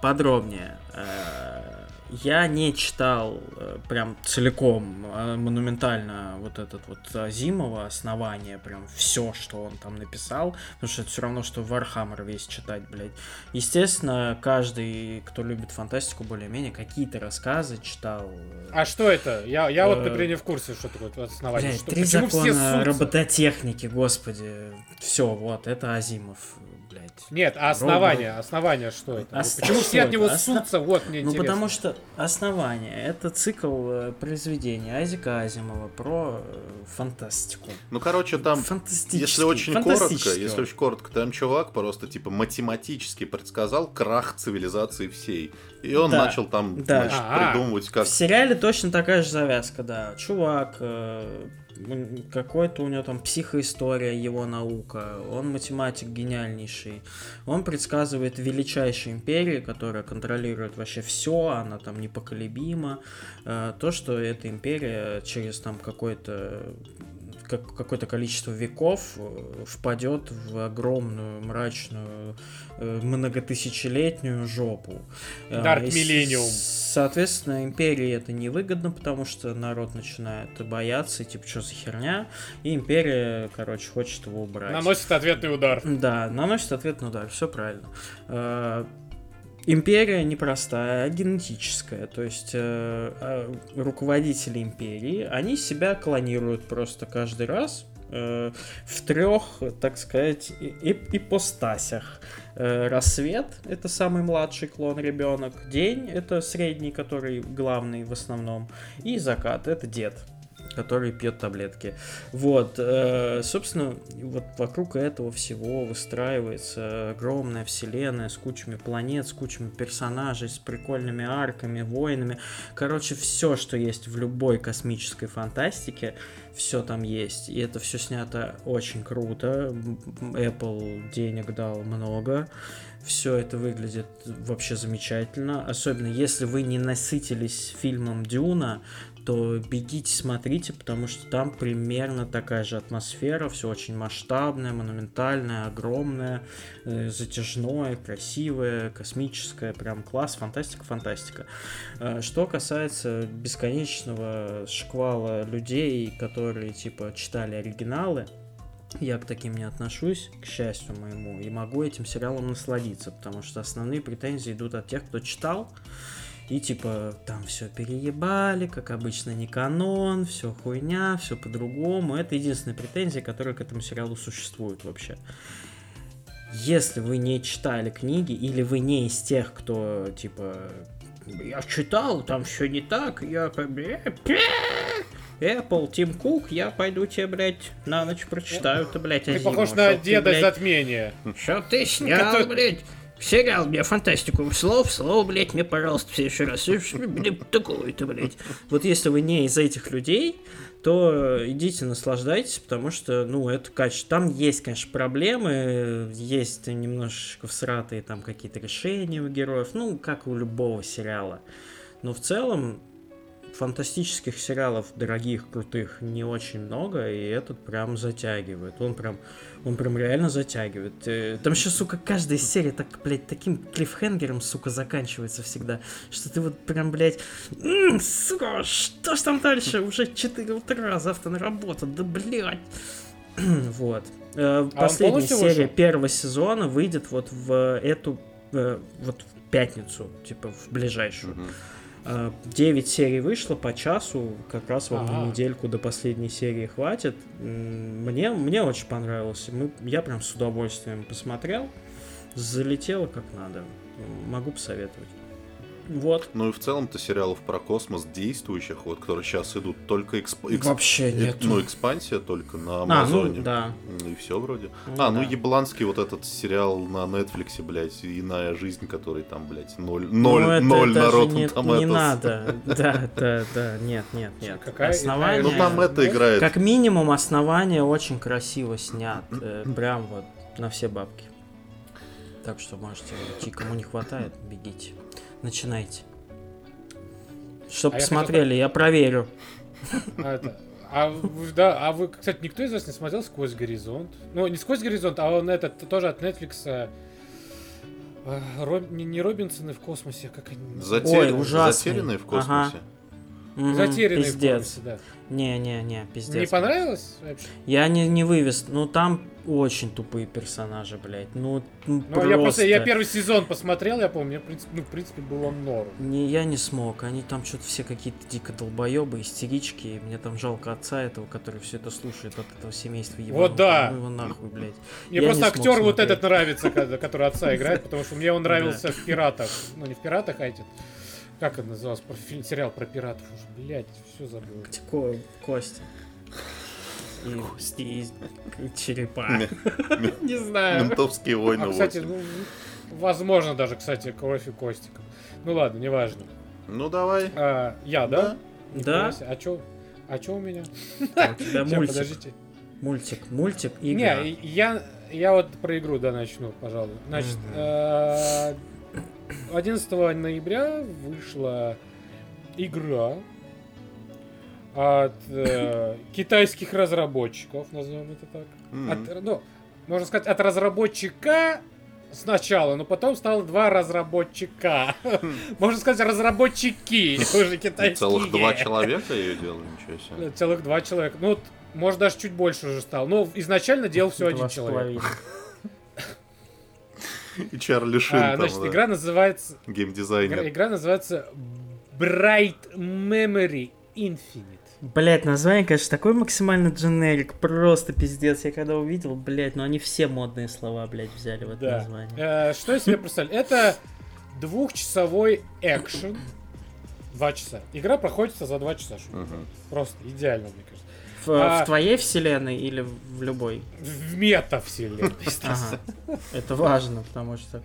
Подробнее. Э, Я не читал э, прям целиком, э, монументально вот этот вот Азимова основание, прям все, что он там написал, потому что это все равно, что Warhammer весь читать, блядь. Естественно, каждый, кто любит фантастику более-менее, какие-то рассказы читал. А что это? Я, я вот, например, не в курсе, что такое основание. Блядь, Что- три закона робототехники, господи. Все, вот, это Азимов. Нет, а основание, основание что это? Ос- Почему что все от него Осно- ссутся? Вот мне Ну, интересно. потому что основание это цикл э, произведений Азика Азимова про э, фантастику. Ну, короче, там... Если очень коротко, если очень коротко, там чувак просто типа математически предсказал крах цивилизации всей. И он Да, начал там да. значит, А-а. придумывать, как В сериале точно такая же завязка, да. Чувак, э, какой-то у него там психоистория, его наука, он математик гениальнейший. Он предсказывает величайшей империи, которая контролирует вообще все, она там непоколебима. Э, то, что эта империя через там какой-то как- какое-то количество веков э, впадет в огромную мрачную э, многотысячелетнюю жопу. Э, с- Millennium. Соответственно, империи это невыгодно, потому что народ начинает бояться, типа, что за херня, и империя, короче, хочет его убрать. Наносит ответный удар. Да, наносит ответный удар, все правильно. Империя непростая, а генетическая. То есть э, э, руководители империи, они себя клонируют просто каждый раз э, в трех, так сказать, и- и- ипостасях. Э, рассвет — это самый младший клон ребенок. День — это средний, который главный в основном. И закат — это дед. Который пьет таблетки. Вот, э, собственно, вот вокруг этого всего выстраивается огромная вселенная с кучами планет, с кучами персонажей, с прикольными арками, воинами. Короче, все, что есть в любой космической фантастике, все там есть. И это все снято очень круто. Apple денег дал много. Все это выглядит вообще замечательно. Особенно если вы не насытились фильмом Дюна, то бегите, смотрите, потому что там примерно такая же атмосфера, все очень масштабное, монументальное, огромное, э, затяжное, красивое, космическое, прям класс, фантастика, фантастика. Э, Что касается бесконечного шквала людей, которые типа читали оригиналы, я к таким не отношусь, к счастью моему, и могу этим сериалом насладиться, потому что основные претензии идут от тех, кто читал, и типа там все переебали, как обычно не канон, все хуйня, все по-другому. Это единственная претензия, которая к этому сериалу существует вообще. Если вы не читали книги, или вы не из тех, кто типа я читал, там все не так, я как бы «Э, Apple, Тим Кук, я пойду тебе, блядь, на ночь прочитаю, ты, блядь, Ты похож на деда затмения. Чтоб ты снял, блядь, сериал мне фантастику слов, слов, блядь, мне, пожалуйста, в следующий раз. Блядь, такое-то, блядь. Вот если вы не из этих людей, то идите наслаждайтесь, потому что, ну, это качество. Там есть, конечно, проблемы, есть немножечко всратые там какие-то решения у героев, ну, как у любого сериала. Но в целом фантастических сериалов дорогих, крутых не очень много, и этот прям затягивает. Он прям, он прям реально затягивает. Э, Там еще, сука, каждая серия так, блядь, таким клиффхенгером, сука, заканчивается всегда, что ты вот прям, блядь, «М, сука, что ж там дальше? Уже 4 утра, завтра на работу, да, блядь. вот. Э, Последняя полностью серия вышел? первого сезона выйдет вот в эту, э, вот в пятницу, типа в ближайшую. Мгм. 9 серий вышло по часу, как раз вам на Ага. недельку до последней серии хватит. Мне, мне очень понравилось. Мы, я прям с удовольствием посмотрел. Залетело как надо. Могу посоветовать. Вот. Ну и в целом-то сериалов про космос действующих, вот, которые сейчас идут, только эксп... экс- Вообще э, нет. Ну, экспансия только на А, ну Амазоне. да. Ну И все вроде. Ну а, ну да. ебланский вот этот сериал на Нетфликсе, блядь, иная жизнь, который там, блядь, ноль, Ну, ноль, это ноль даже на Rotten не, Tomatoes. не надо. Да, да, да. Нет, нет, нет. Какая Основание... Ну там это играет. Как минимум, основание очень красиво снят. э, Прям вот на все бабки. Так что можете идти. Кому не хватает, бегите. Начинайте. Чтоб А я посмотрели, я проверю. А, это- а вы, да, а вы, кстати, никто из вас не смотрел «Сквозь горизонт»? Ну, не «Сквозь горизонт», а он этот, тоже от Netflix. э, э, Роб- не, не Робинсоны в космосе, а как они называются? Затер- Ой, ужасный. Затерянные в Ага. космосе. Мгм, Затерянные в Пиздец. космосе, да. Не-не-не, пиздец. Не понравилось вообще? Я не, не вывез. Ну там очень тупые персонажи, блядь. Ну, ну, Ну, я просто, я первый сезон посмотрел, я помню, мне, в принципе, ну, в принципе, было норм. Не, я не смог. Они там что-то все какие-то дико долбоебы, истерички. И мне там жалко отца этого, который все это слушает от этого семейства ебаного. Вот да. Ну его нахуй, блядь. Мне Я просто актер вот этот нравится, который отца играет, потому что мне он нравился в «Пиратах». Ну, не в «Пиратах», а этот... Как это? Про фильм, сериал про пиратов уже, блядь, все забыл. Ко- Кости. Черепа. Не знаю. Ментовские войны. А, кстати, 8. ну, возможно даже, кстати, кровь и костиком. Ну ладно, неважно. Ну давай. А, я, да? Да. А чё? А чё у меня? А у тебя мультик. подождите. Мультик. Мультик игра. Не, я, я вот про игру, да, начну, пожалуй. Значит, Мгм. э, 11 ноября вышла игра от э, китайских разработчиков, назовем это так. М. От, ну, можно сказать, от разработчика сначала, но потом стало два разработчика. Можно сказать, разработчики уже китайские. Целых два человека ее делали, ничего себе. Целых два человека. Ну, может, даже чуть больше уже стал. Но изначально делал все один человек. И Чарли Шин А, там, значит, да, игра называется... Игра, геймдизайнер. игра называется Bright Memory Infinite. Блять, название, конечно, такой максимально дженерик, просто пиздец. Я когда увидел, блять, ну они все модные слова, блять, взяли в это Да. название. Э, что я себе представляю? Это двухчасовой экшен Два часа. Игра проходится за два часа. Мгм. Просто идеально, мне кажется. В, А- в твоей вселенной или в любой? В мета-вселенной, естественно. Ага. Это важно, потому что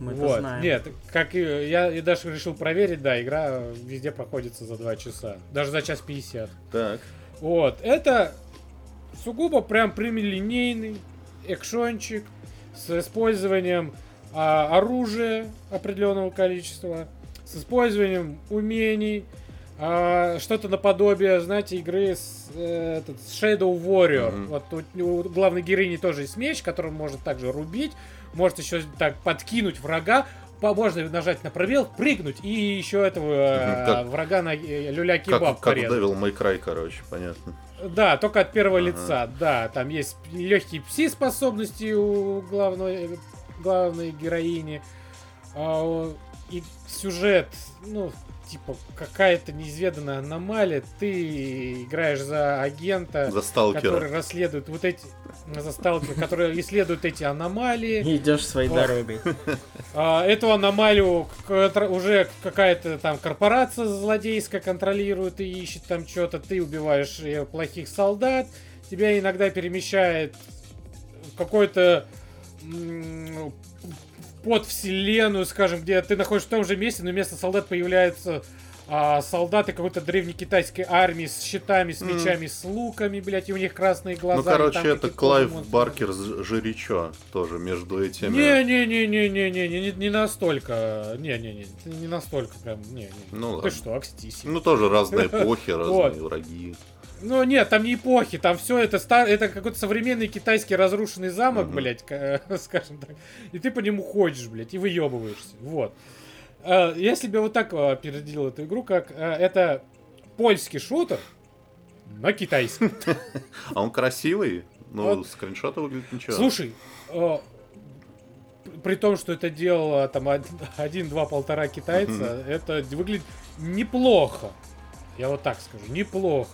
мы это Вот. знаем. Нет, как я, и даже решил проверить, да, игра везде проходится за 2 часа. Даже за час 50. Так. Вот. Это сугубо прям прямолинейный экшончик с использованием а, оружия определенного количества, с использованием умений, а, что-то наподобие, знаете, игры с, э, этот, с Shadow Warrior. Мгм. Вот у, у главной героини тоже есть меч, которым можно также рубить, может еще так подкинуть врага, можно нажать на пробел, прыгнуть и еще этого э, как- врага на э, люля-кебаб Как, как порезать. Devil May Cry, короче, понятно. Да, только от первого Ага. лица, да. Там есть легкие пси-способности у главной, главной героини. А, и сюжет, ну, типа, какая-то неизведанная аномалия. Ты играешь за агента, За сталкера. который расследует вот эти... За сталкера, который исследует эти аномалии. И идешь своей О. дорогой. А, эту аномалию уже какая-то там корпорация злодейская контролирует и ищет там что-то. Ты убиваешь э, плохих солдат. Тебя иногда перемещает какой-то под вселенную, скажем, где ты находишься в том же месте, но вместо солдат появляются а, солдаты какой-то древнекитайской армии с щитами, с мечами, с луками, блядь, и у них красные глаза. Ну, короче, это Клайв монстры. Баркер с Жиричо тоже между этими. Не-не-не-не-не-не, не, не настолько. Не-не-не, не настолько прям. Не, не. Ну Ты ладно. что, акстись. Ну, тоже разные эпохи, разные враги. Ну нет, там не эпохи, там все это стар... это какой-то современный китайский разрушенный замок, Мгм. блядь, ка- скажем так. И ты по нему ходишь, блядь, и выебываешься. Вот. Э, Я себе вот так э, переделил эту игру, как э, это польский шутер, но китайский. А он красивый? Ну, Вот. скриншоты выглядят ничего. Слушай, э, при том, что это делало там од- один, два, полтора китайца, это выглядит неплохо. Я вот так скажу, неплохо.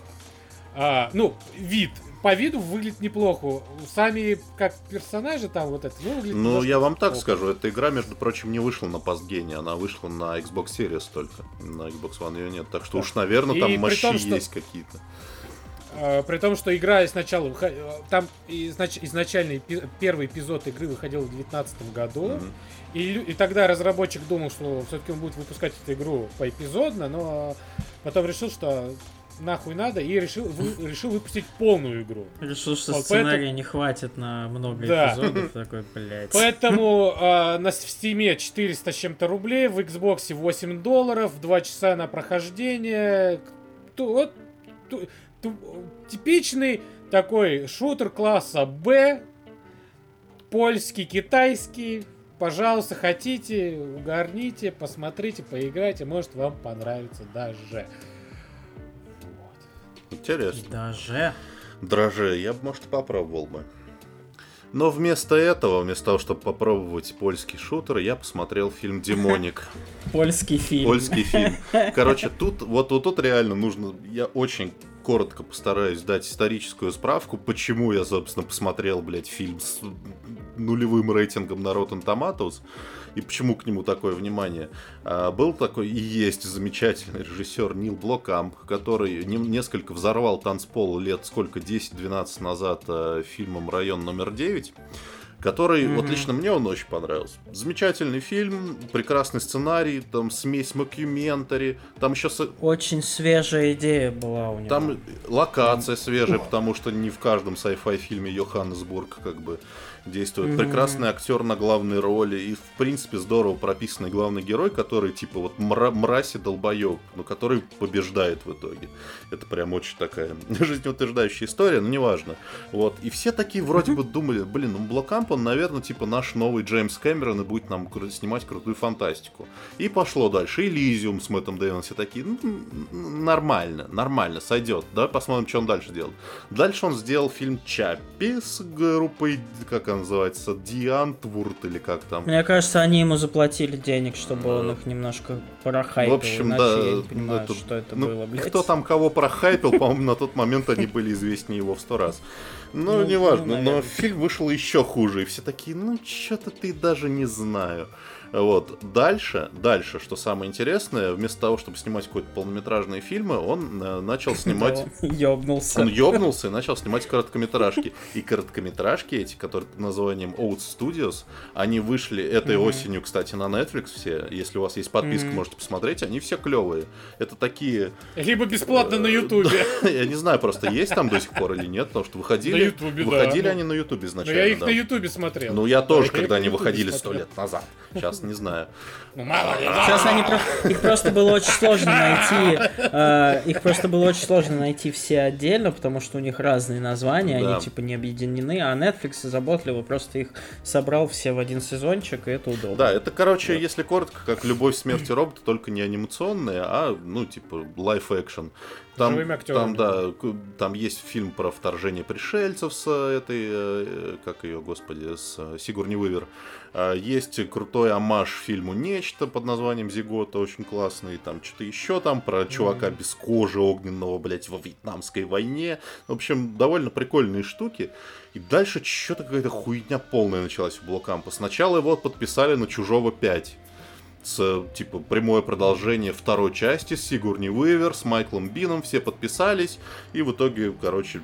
А, ну, вид. По виду выглядит неплохо. Сами как персонажи там вот это, ну, выглядит Ну, я вам так плохо. скажу, эта игра, между прочим, не вышла на постгене, она вышла на Xbox Series только. На Xbox One ее нет. Так что Да. уж, наверное, И там мощи том, что- есть какие-то. А, При том, что игра сначала... Там изнач- изначальный первый эпизод игры выходил в 2019 году. Мгм. И, и тогда разработчик думал, что все-таки он будет выпускать эту игру поэпизодно, но потом решил, что нахуй надо, и решил, вы- решил выпустить полную игру. Решил, что Вот сценария не хватит на много Да. эпизодов. Такой, блядь. Поэтому а, на в Steam 400 с чем-то рублей, в Xbox 8 долларов, 2 часа на прохождение. Ту- вот, ту- ту- типичный такой шутер класса Б, польский, китайский. Пожалуйста, хотите, угорните, посмотрите, поиграйте, может вам понравится даже. Интересно. Даже. Дроже, я бы, может, попробовал бы. Но вместо этого, вместо того, чтобы попробовать польский шутер, я посмотрел фильм «Демоник». Польский фильм. Польский фильм. Короче, тут вот, вот тут реально нужно. Я очень коротко постараюсь дать историческую справку, почему я, собственно, посмотрел, блядь, фильм с нулевым рейтингом на Rotten Tomatoes и почему к нему такое внимание. А, был такой и есть замечательный режиссер Нил Бломкамп, который не- несколько взорвал танцпол лет сколько, 10-12 назад э, фильмом «Район номер 9», который, вот Мгм. лично мне он очень понравился. Замечательный фильм, прекрасный сценарий, там смесь мокюментари, там еще с- Очень свежая идея была у него. там локация свежая, потому что не в каждом sci-fi фильме Йоханнесбург как бы действует. Мгм. Прекрасный актер на главной роли и, в принципе, здорово прописанный главный герой, который, типа, вот мра- мразь и долбоеб, но который побеждает в итоге. Это прям очень такая жизнеутверждающая история, но неважно. Вот. И все такие вроде бы думали, блин, ну Блокамп, он, наверное, типа наш новый Джеймс Кэмерон и будет нам снимать крутую фантастику. И пошло дальше. Элизиум с Мэттом Дэйвом все такие, ну, нормально, нормально, сойдет. Давай посмотрим, что он дальше делает. Дальше он сделал фильм Чаппи с группой, как она называется, Диантвурт или как там. Мне кажется, они ему заплатили денег, чтобы он их немножко прохайпил. В общем, иначе да. я не понимаю, это- что это ну, было, блядь. Кто там кого прохайпил, по-моему, на тот момент они были известнее его в сто раз. Ну, Ну, неважно, ну, но фильм вышел еще хуже, и все такие, ну, что-то ты даже не знаю. Вот. Дальше, дальше, что самое интересное, вместо того, чтобы снимать какие-то полнометражные фильмы, он э, начал снимать... Ёбнулся. Он ёбнулся и начал снимать короткометражки. И короткометражки эти, которые под названием Oats Studios, они вышли этой осенью, кстати, на Netflix все. Если у вас есть подписка, можете посмотреть. Они все клевые. Это такие... Либо бесплатно на Ютубе. Я не знаю, просто есть там до сих пор или нет, потому что выходили... Выходили Ну, они на Ютубе Но изначально. я их на Ютубе смотрел. Ну, я тоже, когда они выходили сто лет назад. Сейчас не знаю. Ну, мало ли. Сейчас они про- их просто было очень сложно найти. э, их просто было очень сложно найти все отдельно, потому что у них разные названия, Да. они типа не объединены, а Netflix заботливо просто их собрал все в один сезончик, и это удобно. Да, это, короче, если коротко, как «Любовь, смерть и роботы», только не анимационные, а, ну, типа, live-action. Там, Живыми актерами. там, да, там есть фильм про вторжение пришельцев с э, этой, э, как ее, господи, с э, Сигурни Уивер. А, Есть крутой амаш фильму «Нечто» под названием «Зигота», очень классный. Там что-то еще там про чувака без кожи огненного, блядь, во Вьетнамской войне. В общем, довольно прикольные штуки. И дальше что-то какая-то хуйня полная началась у Блокампа. Сначала его подписали на «Чужого 5» с, типа, прямое продолжение второй части с Сигурни Уивер, с Майклом Бином, все подписались, и в итоге, короче,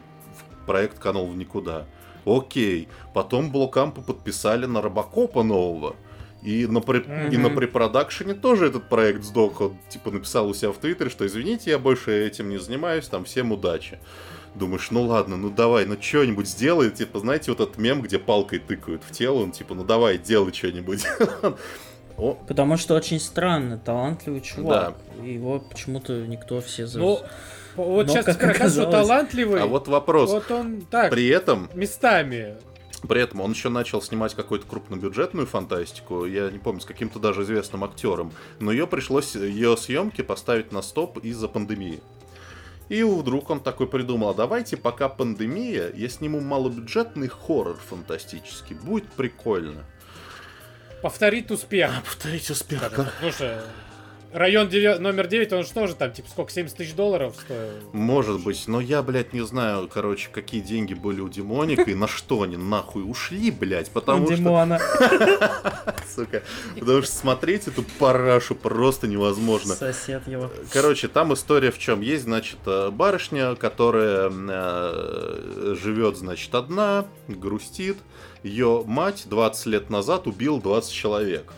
проект канул в никуда. Окей, потом Блокампа подписали на Робокопа нового, и на, при... и на препродакшене тоже этот проект сдох. Он, типа, написал у себя в Твиттере, что извините, я больше этим не занимаюсь, там, всем удачи. Думаешь, ну ладно, ну давай, ну что-нибудь сделай. Типа, знаете, вот этот мем, где палкой тыкают в тело, он типа, ну давай, делай что-нибудь. О, Потому что очень странно, талантливый чувак. Его почему-то никто все за... Ну, вот Но, сейчас как скажу, оказалось- талантливый. А вот вопрос. Вот он так, При этом, местами. при этом он еще начал снимать какую-то крупнобюджетную фантастику, я не помню, с каким-то даже известным актером, но ее пришлось, ее съемки поставить на стоп из-за пандемии. И вдруг он такой придумал, а давайте пока пандемия, я сниму малобюджетный хоррор фантастический, будет прикольно. Повторить успех. Повторить успех. Слушай, район девя- номер 9, он что же там, типа, сколько, 70 тысяч долларов стоил? Может быть, но я, блядь, не знаю, короче, какие деньги были у Димоника и на что они нахуй ушли, блядь, потому что, Димона. сука, потому что смотреть эту парашу просто невозможно. Сосед его. Короче, там история в чем? Есть, значит, э, барышня, которая э, живет, значит, одна, грустит. Ее мать 20 лет назад убил 20 человек.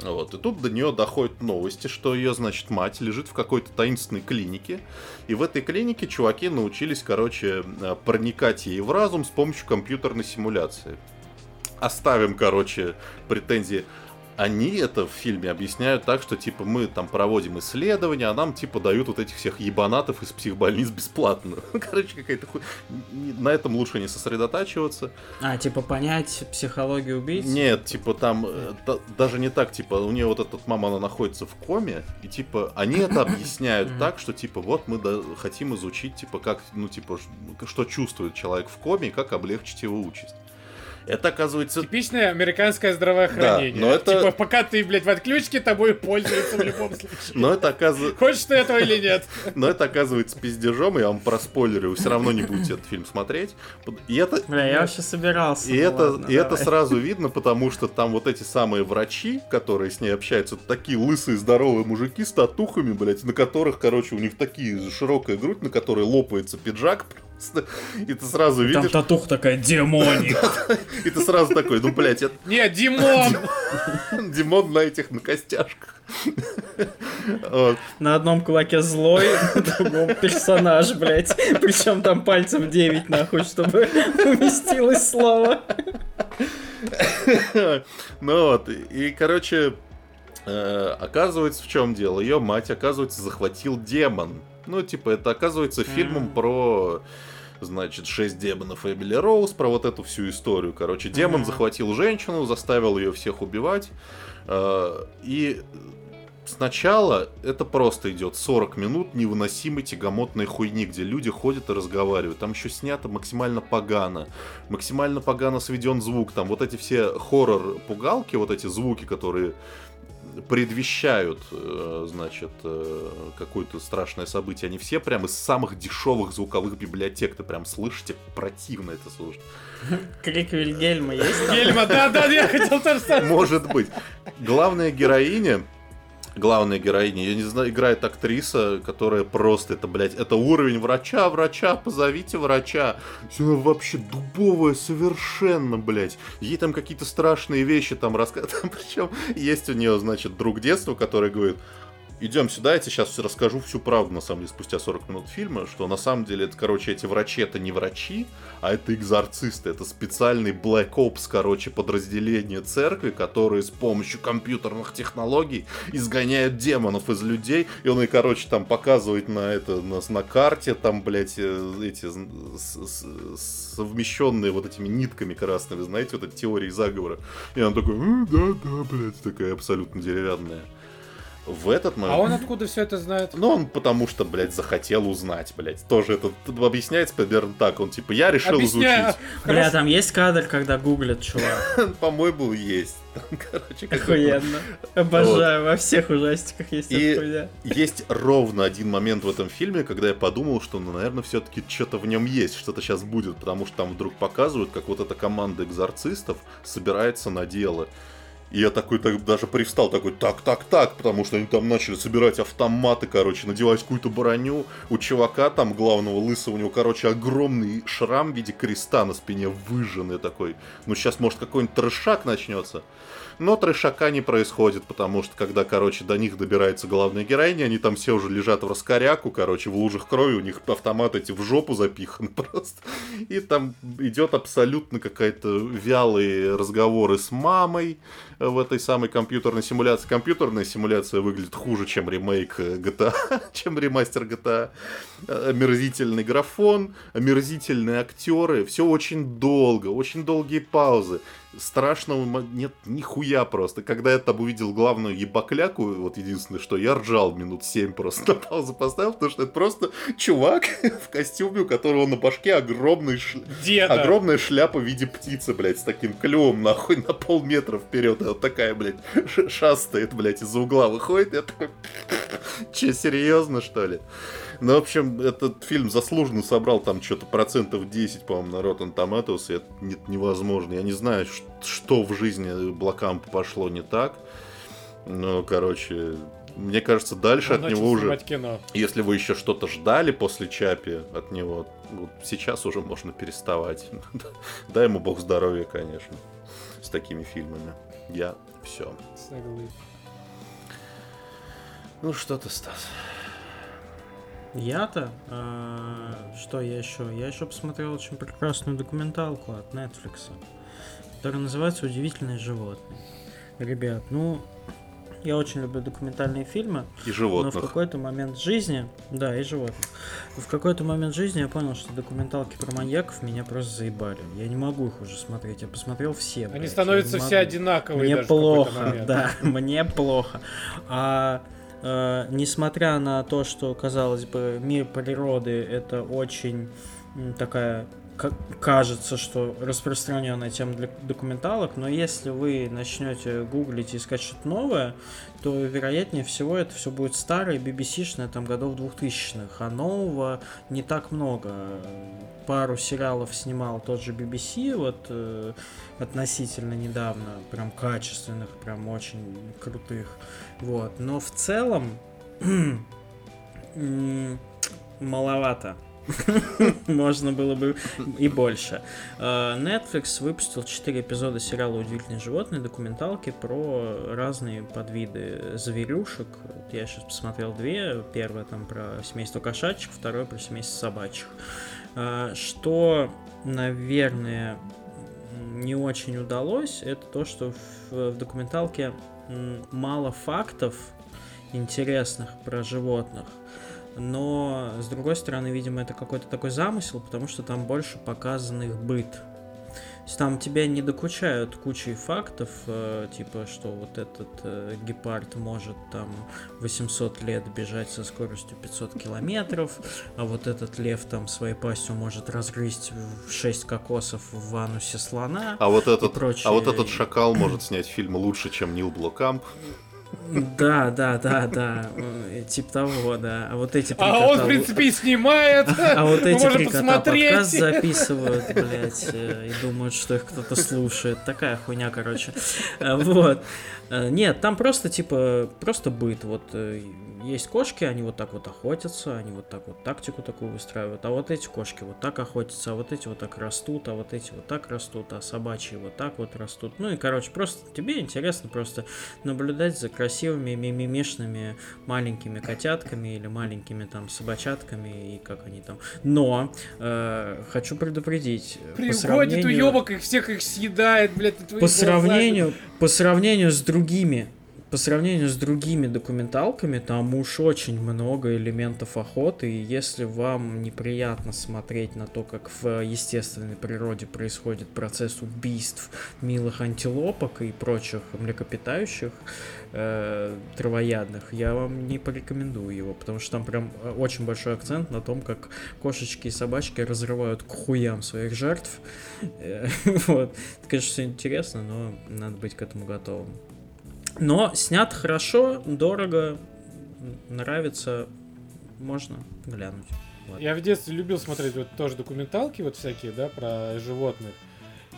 Вот, и тут до нее доходят новости, что ее, значит, мать лежит в какой-то таинственной клинике. И в этой клинике чуваки научились, короче, э, проникать ей в разум с помощью компьютерной симуляции. Оставим, короче, претензии. Они это в фильме объясняют так, что типа мы там проводим исследования, а нам типа дают вот этих всех ебанатов из психбольниц бесплатно. Короче, какая-то хуй... На этом лучше не сосредотачиваться. А, типа понять психологию убийц? Нет, типа там э, да- даже не так, типа у нее вот этот мама, она находится в коме, и типа они это объясняют так, что типа вот мы да- хотим изучить, типа как, ну типа что чувствует человек в коме и как облегчить его участь. Это оказывается Типичное американское здравоохранение. Да, но это- Типа, пока ты, блядь, в отключке, тобой пользуются в любом случае. но это оказывается Хочешь ты этого или нет? Но это оказывается пиздежом, я вам проспойлерю, вы все равно не будете этот фильм смотреть. И это, Бля, я вообще собирался. и ну это, ладно, и это сразу видно, потому что там вот эти самые врачи, которые с ней общаются, такие лысые здоровые мужики с татухами, блядь, на которых, короче, у них такие широкая грудь, на которой лопается пиджак. И ты сразу Там видишь, татух такая, демоник. и ты сразу такой, ну, блядь, это Нет, Димон! Димон на этих, на костяшках. На одном кулаке злой, на другом персонаж, блядь. Причем там пальцев 9, нахуй, чтобы уместилось слово. Ну вот, и, и, короче, э, оказывается, в чем дело? Ее мать, оказывается, захватил демон. Ну, типа, это оказывается фильмом про, значит, шесть демонов Эмили Роуз, про вот эту всю историю. Короче, демон захватил женщину, заставил ее всех убивать. э, и сначала это просто идет 40 минут невыносимой тягомотной хуйни, где люди ходят и разговаривают. Там еще снято максимально погано. Максимально погано сведен звук. Там вот эти все хоррор-пугалки, вот эти звуки, которые предвещают, э, значит, э, какое-то страшное событие. Они все прям из самых дешевых звуковых библиотек. Ты прям слышите, противно это слушать. Крик Вильгельма есть? там? Гельма, да-да, я хотел тоже сказать. Может быть. Главная героиня, главная героиня, я не знаю, играет актриса, которая просто, это, блядь, это уровень врача, врача, позовите врача. Она вообще дубовая совершенно, блядь. Ей там какие-то страшные вещи там рассказывают. Причем есть у нее, значит, друг детства, который говорит, идем сюда, я тебе сейчас расскажу всю правду, на самом деле, спустя 40 минут фильма, что на самом деле, это, короче, эти врачи, это не врачи, а это экзорцисты, это специальный Black Ops, короче, подразделение церкви, которые с помощью компьютерных технологий изгоняют демонов из людей, и он и, короче, там показывает на это, на, на карте, там, блядь, э, эти совмещенные вот этими нитками красными, знаете, вот эти теории заговора. И он такой, «М, да-да, блядь, такая абсолютно деревянная. В этот момент... А он откуда все это знает? Ну, он потому что, блядь, захотел узнать, блядь. Тоже это объясняется примерно так. Он типа, я решил Объясняю. изучить. Бля, там есть кадр, когда гуглят, чувак. По-моему, есть. Там, Короче, Охуенно. Обожаю, во всех ужастиках есть И-. Есть ровно один момент в этом фильме, когда я подумал, что, ну, наверное, все-таки что-то в нем есть, что-то сейчас будет, потому что там вдруг показывают, как вот эта команда экзорцистов собирается на дело. И я такой так, даже привстал, такой, так, так, так, потому что они там начали собирать автоматы, короче, надевать какую-то броню. У чувака там, главного лысого, у него, короче, огромный шрам в виде креста на спине, выжженный такой. Ну, сейчас, может, какой-нибудь трешак начнется. Но трешака не происходит, потому что когда, короче, до них добирается главная героиня, они там все уже лежат в раскоряку, короче, в лужах крови, у них автоматы эти в жопу запиханы просто. И там идет абсолютно какая-то вялые разговоры с мамой в этой самой компьютерной симуляции. Компьютерная симуляция выглядит хуже, чем ремейк э, GTA, чем ремастер GTA. Омерзительный графон, омерзительные актеры, все очень долго, очень долгие паузы страшного нет нихуя просто. Когда я там увидел главную ебакляку, вот единственное, что я ржал минут 7 просто на паузу поставил, потому что это просто чувак в костюме, у которого на башке огромный ш-. Огромная шляпа в виде птицы, блядь, с таким клювом, нахуй, на полметра вперед. Вот такая, блядь, шастает, блядь, из-за угла выходит. Я такой, че, серьезно, что ли? Ну, в общем, этот фильм заслуженно собрал там что-то процентов 10, по-моему, на Rotten Tomatoes, и это не- невозможно. Я не знаю, что в жизни Блокампа пошло не так. Но, короче, мне кажется, дальше Он от него уже... кино. Если вы еще что-то ждали после Чапи от него, вот сейчас уже можно переставать. Дай ему бог здоровья, конечно, с такими фильмами. Я все. Ну что ты, Стас? Я-то, э, что я еще? Я еще посмотрел очень прекрасную документалку от Netflix, которая называется «Удивительные животные». Ребят, ну, я очень люблю документальные фильмы, И но в животных. какой-то момент жизни, да, и животных, в какой-то момент жизни я понял, что документалки про маньяков меня просто заебали. Я не могу их уже смотреть, я посмотрел все. Они блядь, становятся все одинаковые Мне даже плохо, да, мне плохо. А э, несмотря на то, что, казалось бы, мир природы это очень такая ка- кажется, что распространенная тема для документалок, но если вы начнете гуглить и искать что-то новое, то вероятнее всего это все будет старое, BBC-шное, там годов 2000-х, а нового не так много. Пару сериалов снимал тот же BBC, вот э, относительно недавно, прям качественных, прям очень крутых. Вот. Но в целом маловато. Можно было бы и больше. Э, Netflix выпустил 4 эпизода сериала «Удивительные животные», документалки про разные подвиды зверюшек. Я сейчас посмотрел две. Первая там про семейство кошачьих, второе про семейство собачьих. Э, Что, наверное, не очень удалось, это то, что в, документалке мало фактов интересных про животных. Но, с другой стороны, видимо, это какой-то такой замысел, потому что там больше показан их быт. есть Там тебя не докучают кучей фактов, э, типа, что вот этот э, гепард может там 800 лет бежать со скоростью 500 километров, а вот этот лев там своей пастью может разгрызть в 6 кокосов в анусе слона. А вот этот, прочее. а вот этот шакал может снять фильм лучше, чем Нил Блокамп. Да, да, да, да, э, типа того, да. А вот эти А он, в принципе, и снимает. А вот эти три кота подкаст записывают, блядь, э, и думают, что их кто-то слушает. Такая хуйня, короче. Э, Вот. Нет, там просто, типа, просто быт. Вот есть кошки, они вот так вот охотятся, они вот так вот тактику такую выстраивают. А вот эти кошки вот так охотятся, а вот эти вот так растут, а вот эти вот так растут, а собачьи вот так вот растут. Ну и, короче, просто тебе интересно просто наблюдать за красивыми мимимишными маленькими котятками или маленькими там собачатками и как они там. Но э, хочу предупредить. по Приходит сравнению- уебок, их всех их съедает, блядь, по глаза. сравнению, по сравнению с другими, по сравнению с другими документалками, там уж очень много элементов охоты, и если вам неприятно смотреть на то, как в естественной природе происходит процесс убийств милых антилопок и прочих млекопитающих, э, травоядных, я вам не порекомендую его, потому что там прям э, очень большой акцент на том, как кошечки и собачки разрывают к хуям своих жертв. Э, Вот. Это, конечно, все интересно, но надо быть к этому готовым. Но снят хорошо, дорого, нравится, можно глянуть. Вот. Я в детстве любил смотреть вот тоже документалки вот всякие, да, про животных.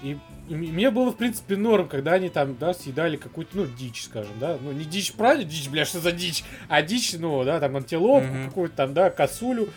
И, и мне было, в принципе, норм, когда они там, да, съедали какую-то, ну, дичь, скажем, да. Ну, не дичь, правильно, дичь, бля, что за дичь? А дичь, ну, да, там, антилопку Мгм. какую-то там, да, косулю.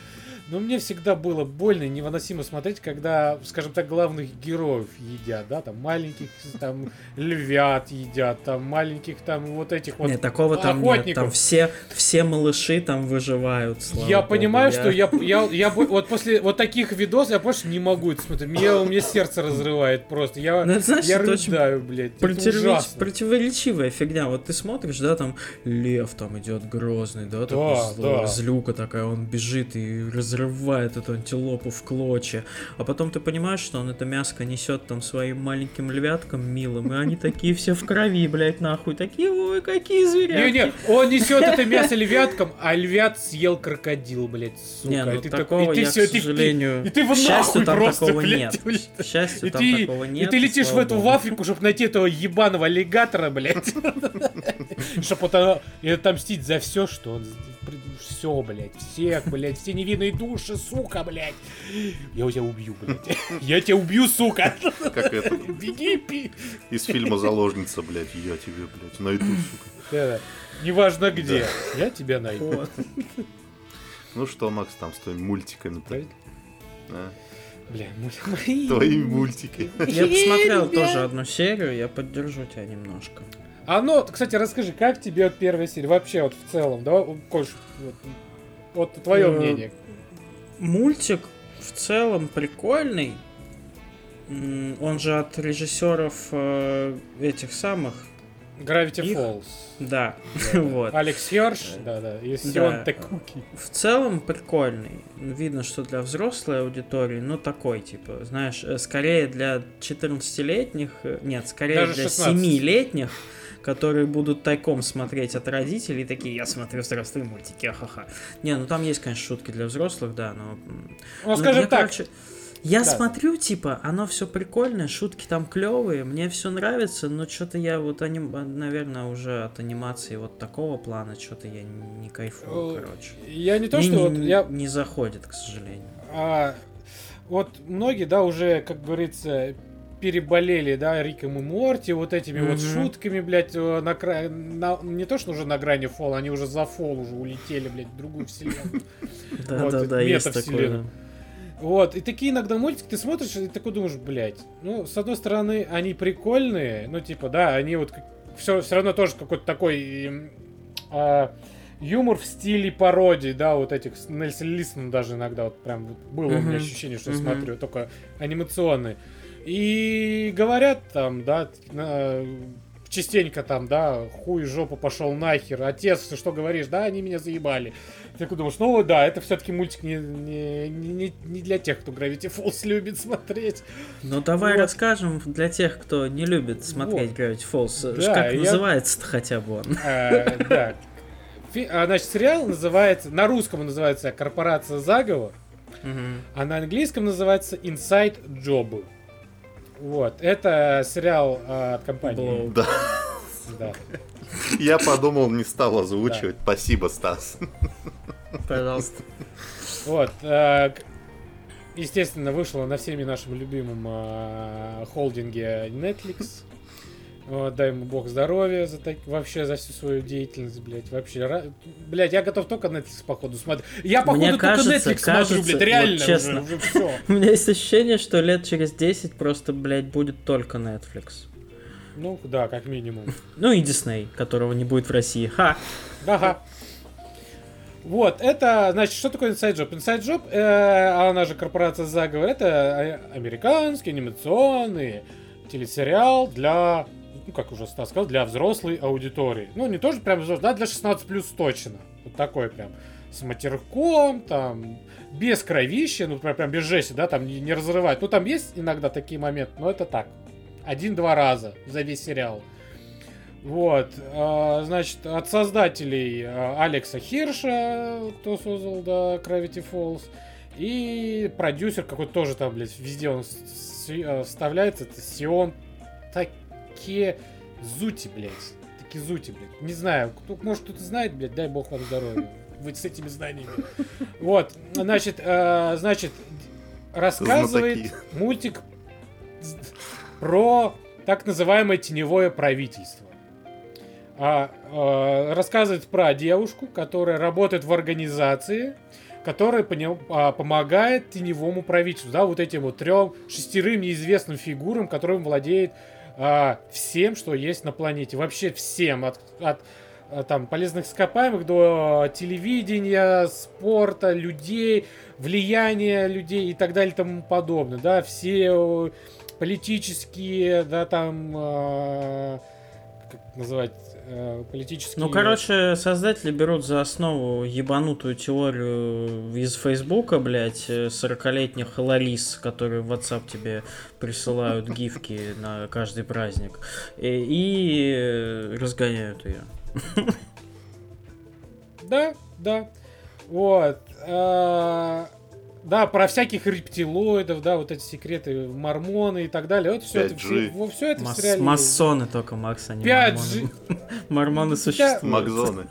Но мне всегда было больно и невыносимо смотреть, когда, скажем так, главных героев едят, да, там, маленьких, там, львят едят, там, маленьких, там, вот этих вот Нет, такого там нет. Там все, все малыши там выживают. Я богу. понимаю, что я, я, я вот после вот таких видосов я больше не могу это смотреть. Меня, у меня сердце разрывает просто. Я, Ну, это, знаешь, я это очень рыдаю, блядь. Ужасно. противоречивая фигня. Вот ты смотришь, да, там лев там идет грозный, да, такой Да, злой, да. злюка такая, он бежит и разрывает эту антилопу в клочья. А потом ты понимаешь, что он это мяско несет там своим маленьким львяткам милым, и они такие все в крови, блядь, нахуй. Такие, ой, какие зверя. Не-не, он несет это мясо львяткам, а львят съел крокодил, блядь, сука. Не, ну и ты такого такой, и ты я, всё, к ты- сожалению, и ты к вот счастью, нахуй там просто, такого блядь, нет. К счастью, И там ты, такого и нет. ты летишь в эту в Африку, чтобы найти этого ебаного аллигатора, блядь. Чтобы и отомстить за все, что он... Все, блядь, всех, блядь, все невинные души, сука, блядь. Я тебя убью, блядь. Я тебя убью, сука. Как это Беги, пи. из фильма «Заложница», блядь. Я тебе, блядь, найду, сука. Да, Неважно где, я тебя найду. Вот. Ну что, Макс, там с твоими мультиками-то? А? Бля, мои... Твои мультики. Я посмотрел тоже одну серию, я поддержу тебя немножко. А ну, кстати, расскажи, как тебе вот первая серия? Вообще, вот в целом, давай, Кош, вот, вот твое Э, мнение. Мультик в целом прикольный. Он же от режиссеров э, этих самых. Gravity их- Falls. Да, Да. вот. Алекс да-да, и Да. Сион Такуки. В целом прикольный. Видно, что для взрослой аудитории, ну такой, типа, знаешь, э, скорее для 14-летних, э, нет, скорее Даже для 16. 7-летних, которые будут тайком смотреть от родителей, и такие, я смотрю взрослые мультики, ахаха. Не, ну там есть, конечно, шутки для взрослых, да, но... Ну, Ну, скажем я, так, короче, я Да. смотрю, типа, оно все прикольное, шутки там клевые, мне все нравится, но что-то я вот, аним... наверное, уже от анимации вот такого плана, что-то я не кайфую, Э, короче. я не то, Мне что не, вот я... не заходит, к сожалению. а, вот многие, да, уже, как говорится, переболели, да, Риком и Морти, вот этими вот Мгм. шутками, блядь, э, на край... на- Не то, что уже на грани фола, они уже за фол уже улетели, блядь, в другую вселенную. Да, Вот, да, да, есть такое. Вот, и такие иногда мультики ты смотришь и такой думаешь, блядь, ну, с одной стороны, они прикольные, ну, типа, да, они вот все, все равно тоже какой-то такой а, юмор в стиле пародии, да, вот этих Нельсон Лисман даже иногда вот прям вот было у меня ощущение, что я смотрю, только анимационные. И говорят там, да, частенько там, да, хуй жопу пошел нахер, отец, ты что говоришь, да, они меня заебали. Ты такой думаешь, ну да, это все-таки мультик не, не, не, не для тех, кто Gravity Falls любит смотреть. Ну давай Вот. расскажем для тех, кто не любит смотреть Вот. Gravity Falls. Да, как я- называется-то хотя бы он? Э, Да. Фи- а, Значит, сериал называется, на русском он называется «Корпорация заговор», а на английском называется Inside Job. Вот, это сериал а, от компании. Да, Да. я подумал, не стал озвучивать. Спасибо, Стас. Пожалуйста. Вот. э, Естественно, вышло на всеми нашим любимом э, холдинге Netflix. Дай ему бог здоровья за так, вообще за всю свою деятельность, блядь, вообще. Блядь, я готов только Netflix походу смотреть. Я походу Мне только кажется- Netflix смотрю, кажется, блядь, реально вот честно. уже, уже все. У меня есть ощущение, что лет через 10 просто, блядь, будет только Netflix. Ну, да, как минимум. Ну и Disney, которого не будет в России. Ха! Ага. Вот, это, значит, что такое Inside Job? Inside Job, э, а она же корпорация заговор, это э, американский анимационный телесериал для, ну, как уже Стас сказал, для взрослой аудитории. Ну, не тоже прям взрослый, да, для 16 плюс точно. Вот такой прям. С матерком, там, без кровища, ну, прям, прям без жести, да, там не, не разрывать. Ну, там есть иногда такие моменты, но это так. Один-два раза за весь сериал. Вот, а, значит, от создателей а, Алекса Хирша, кто создал, да, Gravity Falls, и продюсер какой-то тоже там, блядь, везде он э, вставляется, это Сион Таке Зути, блядь. Таки Зути, блядь. Не знаю, кто, может кто-то знает, блядь, дай бог вам здоровья. Вы с этими знаниями. Вот, значит, э, значит, рассказывает Знатоки. мультик про так называемое теневое правительство. А, э, рассказывает про девушку, которая работает в организации, которая поня- а, помогает теневому правительству, да, вот этим вот трем, шестерым неизвестным фигурам, которым владеет а, всем, что есть на планете. Вообще всем, от, от, а, там, полезных ископаемых до телевидения, спорта, людей, влияния людей и так далее и тому подобное, да, все э, политические, да, там, э, как называть, э, политические... Ну, короче, создатели берут за основу ебанутую теорию из Фейсбука, блядь, э, 40-летних лолис, которые в WhatsApp тебе присылают гифки на каждый праздник, и, и э, разгоняют ее. Да, да. Вот. а, Да, про всяких рептилоидов, да, вот эти секреты мормоны и так далее. Вот все это, 5G. все, все это в Мас- сериале есть. масоны только, Макс, а не 5G. мормоны. Мормоны существуют. Макзоны.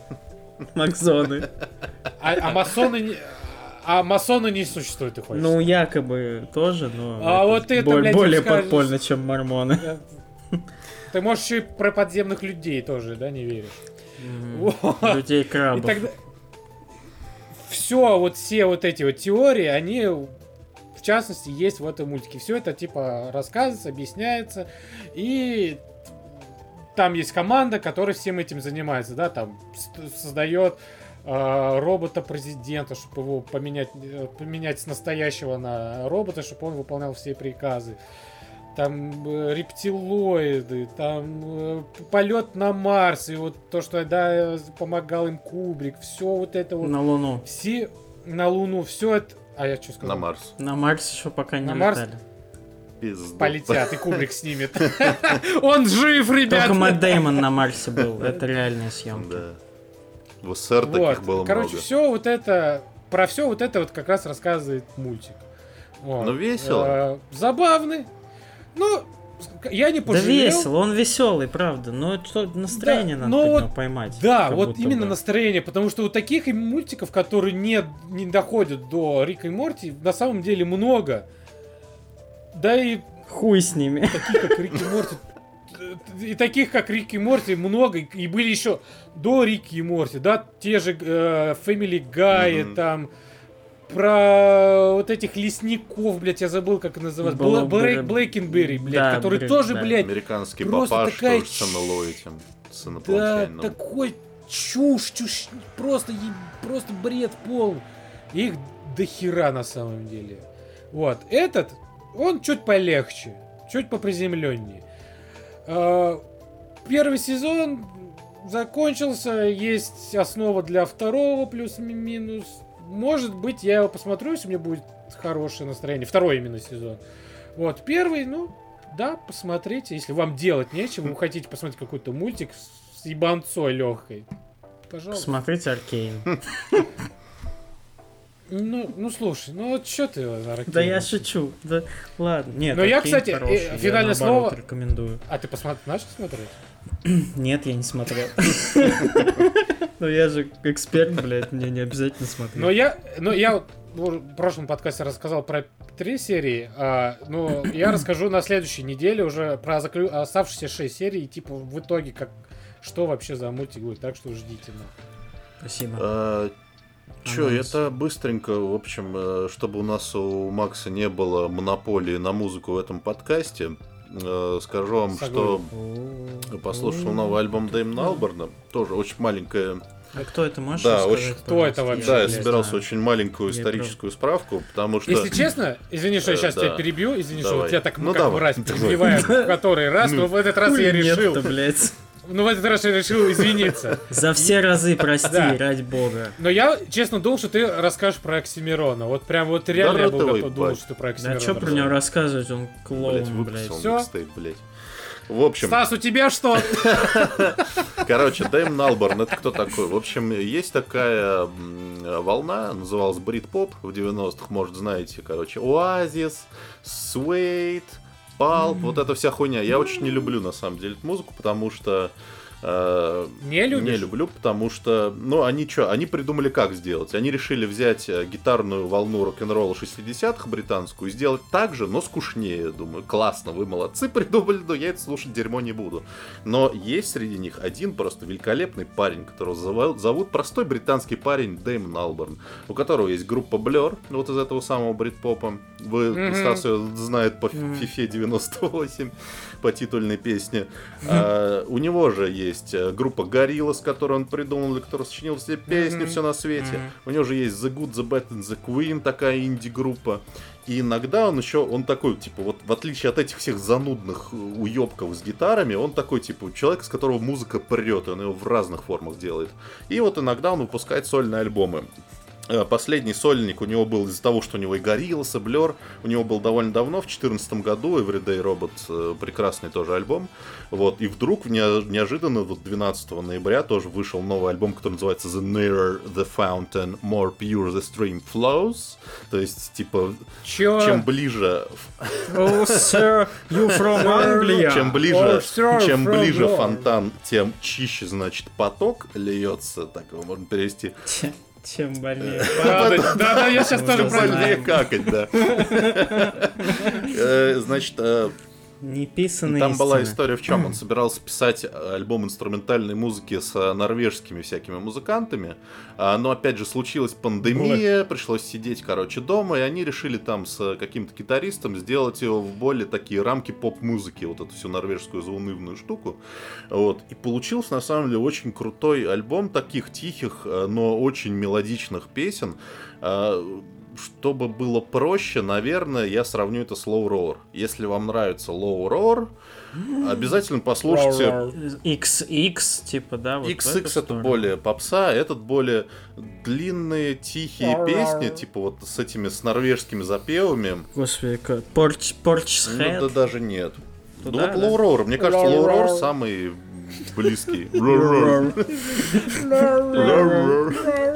Макзоны. А, а масоны не... А масоны не существует, ты хочешь? Ну, якобы тоже, но А вот это, блядь, более скажешь. подпольно, чем мормоны. Ты можешь еще и про подземных людей тоже, да, не веришь? Мгм. Вот. Людей И крабов. тогда... Все, вот все вот эти вот теории, они в частности есть в этом мультике. Все это типа рассказывается, объясняется. И там есть команда, которая всем этим занимается, да, там создает э, робота президента, чтобы его поменять, э, поменять с настоящего на робота, чтобы он выполнял все приказы. Там э, рептилоиды, там э, полет на Марс, и вот то, что да, помогал им Кубрик, все вот это вот, На Луну. все на Луну, все это, а я что сказал? На Марс. На Марс еще пока не На Марс? летали. Пизду. Полетят, и Кубрик снимет. Он жив, ребят! Только Мэтт Дэймон на Марсе был. Это реальные съемки. Да. В СССР Вот, таких было короче, много. все вот это, про все вот это вот как раз рассказывает мультик. Вот. Ну, весело. Э, Забавный. Ну, я не Да пожалел. весело, он веселый, правда. Но что настроение Да, надо но вот- поймать. Да, вот именно бы. настроение, потому что вот таких мультиков, которые не, не доходят до Рика и Морти, на самом деле много. Да и Хуй с ними. таких, как Рик и Морти, и таких, как Рик и Морти, много. И были еще до Рики и Морти, да, те же э, Family Guy, Мгм. там, про вот этих лесников, блядь, я забыл, как Было- Бла- было- Блейкенберри, блядь, Да, который Брейк, тоже, да. блядь, Американский просто папаш такая тоже с ч- НЛО этим. С Да, такой чушь, чушь, просто, е- просто бред пол. Их до хера на самом деле. Вот, этот, он чуть полегче, чуть поприземленнее. А, первый сезон закончился, есть основа для второго плюс-минус. Может быть, я его посмотрю, если мне будет хорошее настроение. Второй именно сезон. Вот, первый, ну, да, посмотрите. Если вам делать нечего, вы хотите посмотреть какой-то мультик с ебанцой легкой. Пожалуйста. Смотрите Аркейн. Ну, ну слушай, ну вот что ты, Аракин? Да я шучу. Да ладно. Нет, Но я, Аркейн кстати, э, хороший, я, финальное наоборот, слово- рекомендую. А ты посмотри, начал смотреть? Нет, я не смотрел. Ну я же эксперт, блядь, мне не обязательно смотреть. Но я, но я вот в прошлом подкасте рассказал про три серии, а, но я расскажу на следующей неделе уже про заклю... оставшиеся шесть серий, и типа в итоге как что вообще за мультик будет, так что ждите. ну. Спасибо. А, Чё, Анонс. это быстренько, в общем, э, чтобы у нас у Макса не было монополии на музыку в этом подкасте, скажу вам, что послушал новый альбом Дэймона Алберна, тоже очень маленькая А кто это, можешь Да, очень- Кто это вообще? Да, я собирался знаю. очень маленькую Я историческую справку, потому что... Если честно, извини, что я Э, сейчас да. тебя перебью, извини, что Давай. вот тебя так Ну, как давай, мразь давай. перебиваем в который раз, но в этот раз я решил. Ну в этот раз я решил извиниться. За все разы прости, Да. ради бога. Но я, честно, думал, что ты расскажешь про Оксимирона. Вот прям вот реально я был готов бать. что ты про Да Оксимирона. что про него рассказывать, он клоун, блядь. блять. В общем, Стас, у тебя что? короче, Дэйм Налборн, это кто такой? В общем, есть такая волна, называлась Брит-поп в 90-х, может, знаете, короче, Оазис, Суэйт, Палп, вот эта вся хуйня. Я очень не люблю, на самом деле, эту музыку, потому что... э, Не любишь? Не люблю, потому что, ну, они что, они придумали, как сделать. Они решили взять э, гитарную волну рок-н-ролла 60-х британскую и сделать так же, но скучнее. Думаю, классно, вы молодцы придумали, но я это слушать дерьмо не буду. Но есть среди них один просто великолепный парень, которого зовут, зовут простой британский парень Дэймон Алберн, у которого есть группа Blur, вот из этого самого брит-попа. Вы, Мгм. Стас ее знает по Мгм. FIFA 98, по титульной песне. А, у него же есть э, группа Gorilla, с которой он придумал, который сочинил все песни, все на свете. У него же есть The Good, The Bad and The Queen, такая инди-группа. И иногда он еще, он такой, типа, вот в отличие от этих всех занудных э, уебков с гитарами, он такой, типа, человек, с которого музыка прет, и он его в разных формах делает. И вот иногда он выпускает сольные альбомы. Э, Последний сольник у него был из-за того, что у него и Gorillaz, и Blur. У него был довольно давно, в 2014 году, Everyday Robot, э, прекрасный тоже альбом. Вот, и вдруг нео- неожиданно, вот 12 ноября тоже вышел новый альбом, который называется The Nearer the Fountain, More Pure the Stream Flows. То есть, типа, Чё? чем ближе, Oh, sir, you from Anglia. чем ближе, Oh, sir, чем from ближе фонтан, тем чище, значит, поток льется, так его можно перевести. Чем больнее. Да, да, я сейчас тоже про. Больнее какать, да. Э, Значит, э, Неписанные Там была история в чем? Он собирался писать э, альбом инструментальной музыки с э, норвежскими всякими музыкантами, а, но опять же случилась пандемия, пришлось сидеть, короче, дома, и они решили там с э, каким-то гитаристом сделать его в более такие рамки поп-музыки, вот эту всю норвежскую заунывную штуку. Вот. И получился на самом деле очень крутой альбом таких тихих, но очень мелодичных песен. А, Чтобы было проще, наверное, я сравню это с Low Roar. Если вам нравится Low Roar, обязательно послушайте. XX, типа, да, вот XX это более попса, этот более длинные, тихие песни, типа вот с этими с норвежскими запевами. Господи, как... Порч, порч Ну да даже нет. Ну Туда, вот да? Low Roar, мне кажется, Low roar. самый близкий.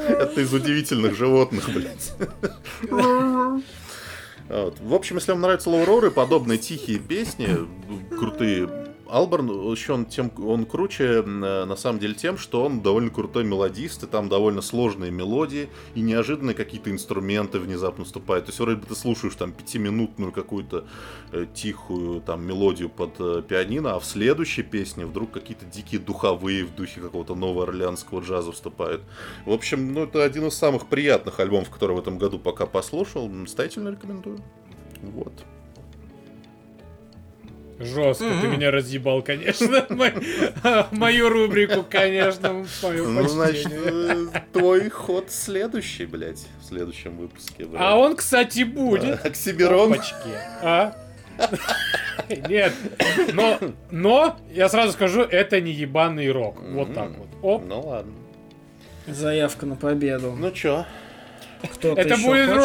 Это из удивительных животных, блядь. Вот. В общем, если вам нравятся лоуроры, подобные тихие песни, крутые, Алберн еще он, тем, он круче, э, на самом деле, тем, что он довольно крутой мелодист, и там довольно сложные мелодии, и неожиданные какие-то инструменты внезапно вступают. То есть, вроде бы ты слушаешь там пятиминутную какую-то э, тихую там мелодию под э, пианино, а в следующей песне вдруг какие-то дикие духовые в духе какого-то нового орлеанского джаза вступают. В общем, ну это один из самых приятных альбомов, который в этом году пока послушал. Настоятельно рекомендую. Вот. Жестко, ты меня разъебал, конечно. Мо- Мою рубрику, конечно, Ну, значит, твой ход следующий, блядь, в следующем выпуске. А он, кстати, будет. Оксимирон. Опачки. А? Нет, но, но, я сразу скажу, это не ебаный рок. Вот так вот. Оп. Ну ладно. Заявка на победу. Ну чё? Кто-то Это будет хочет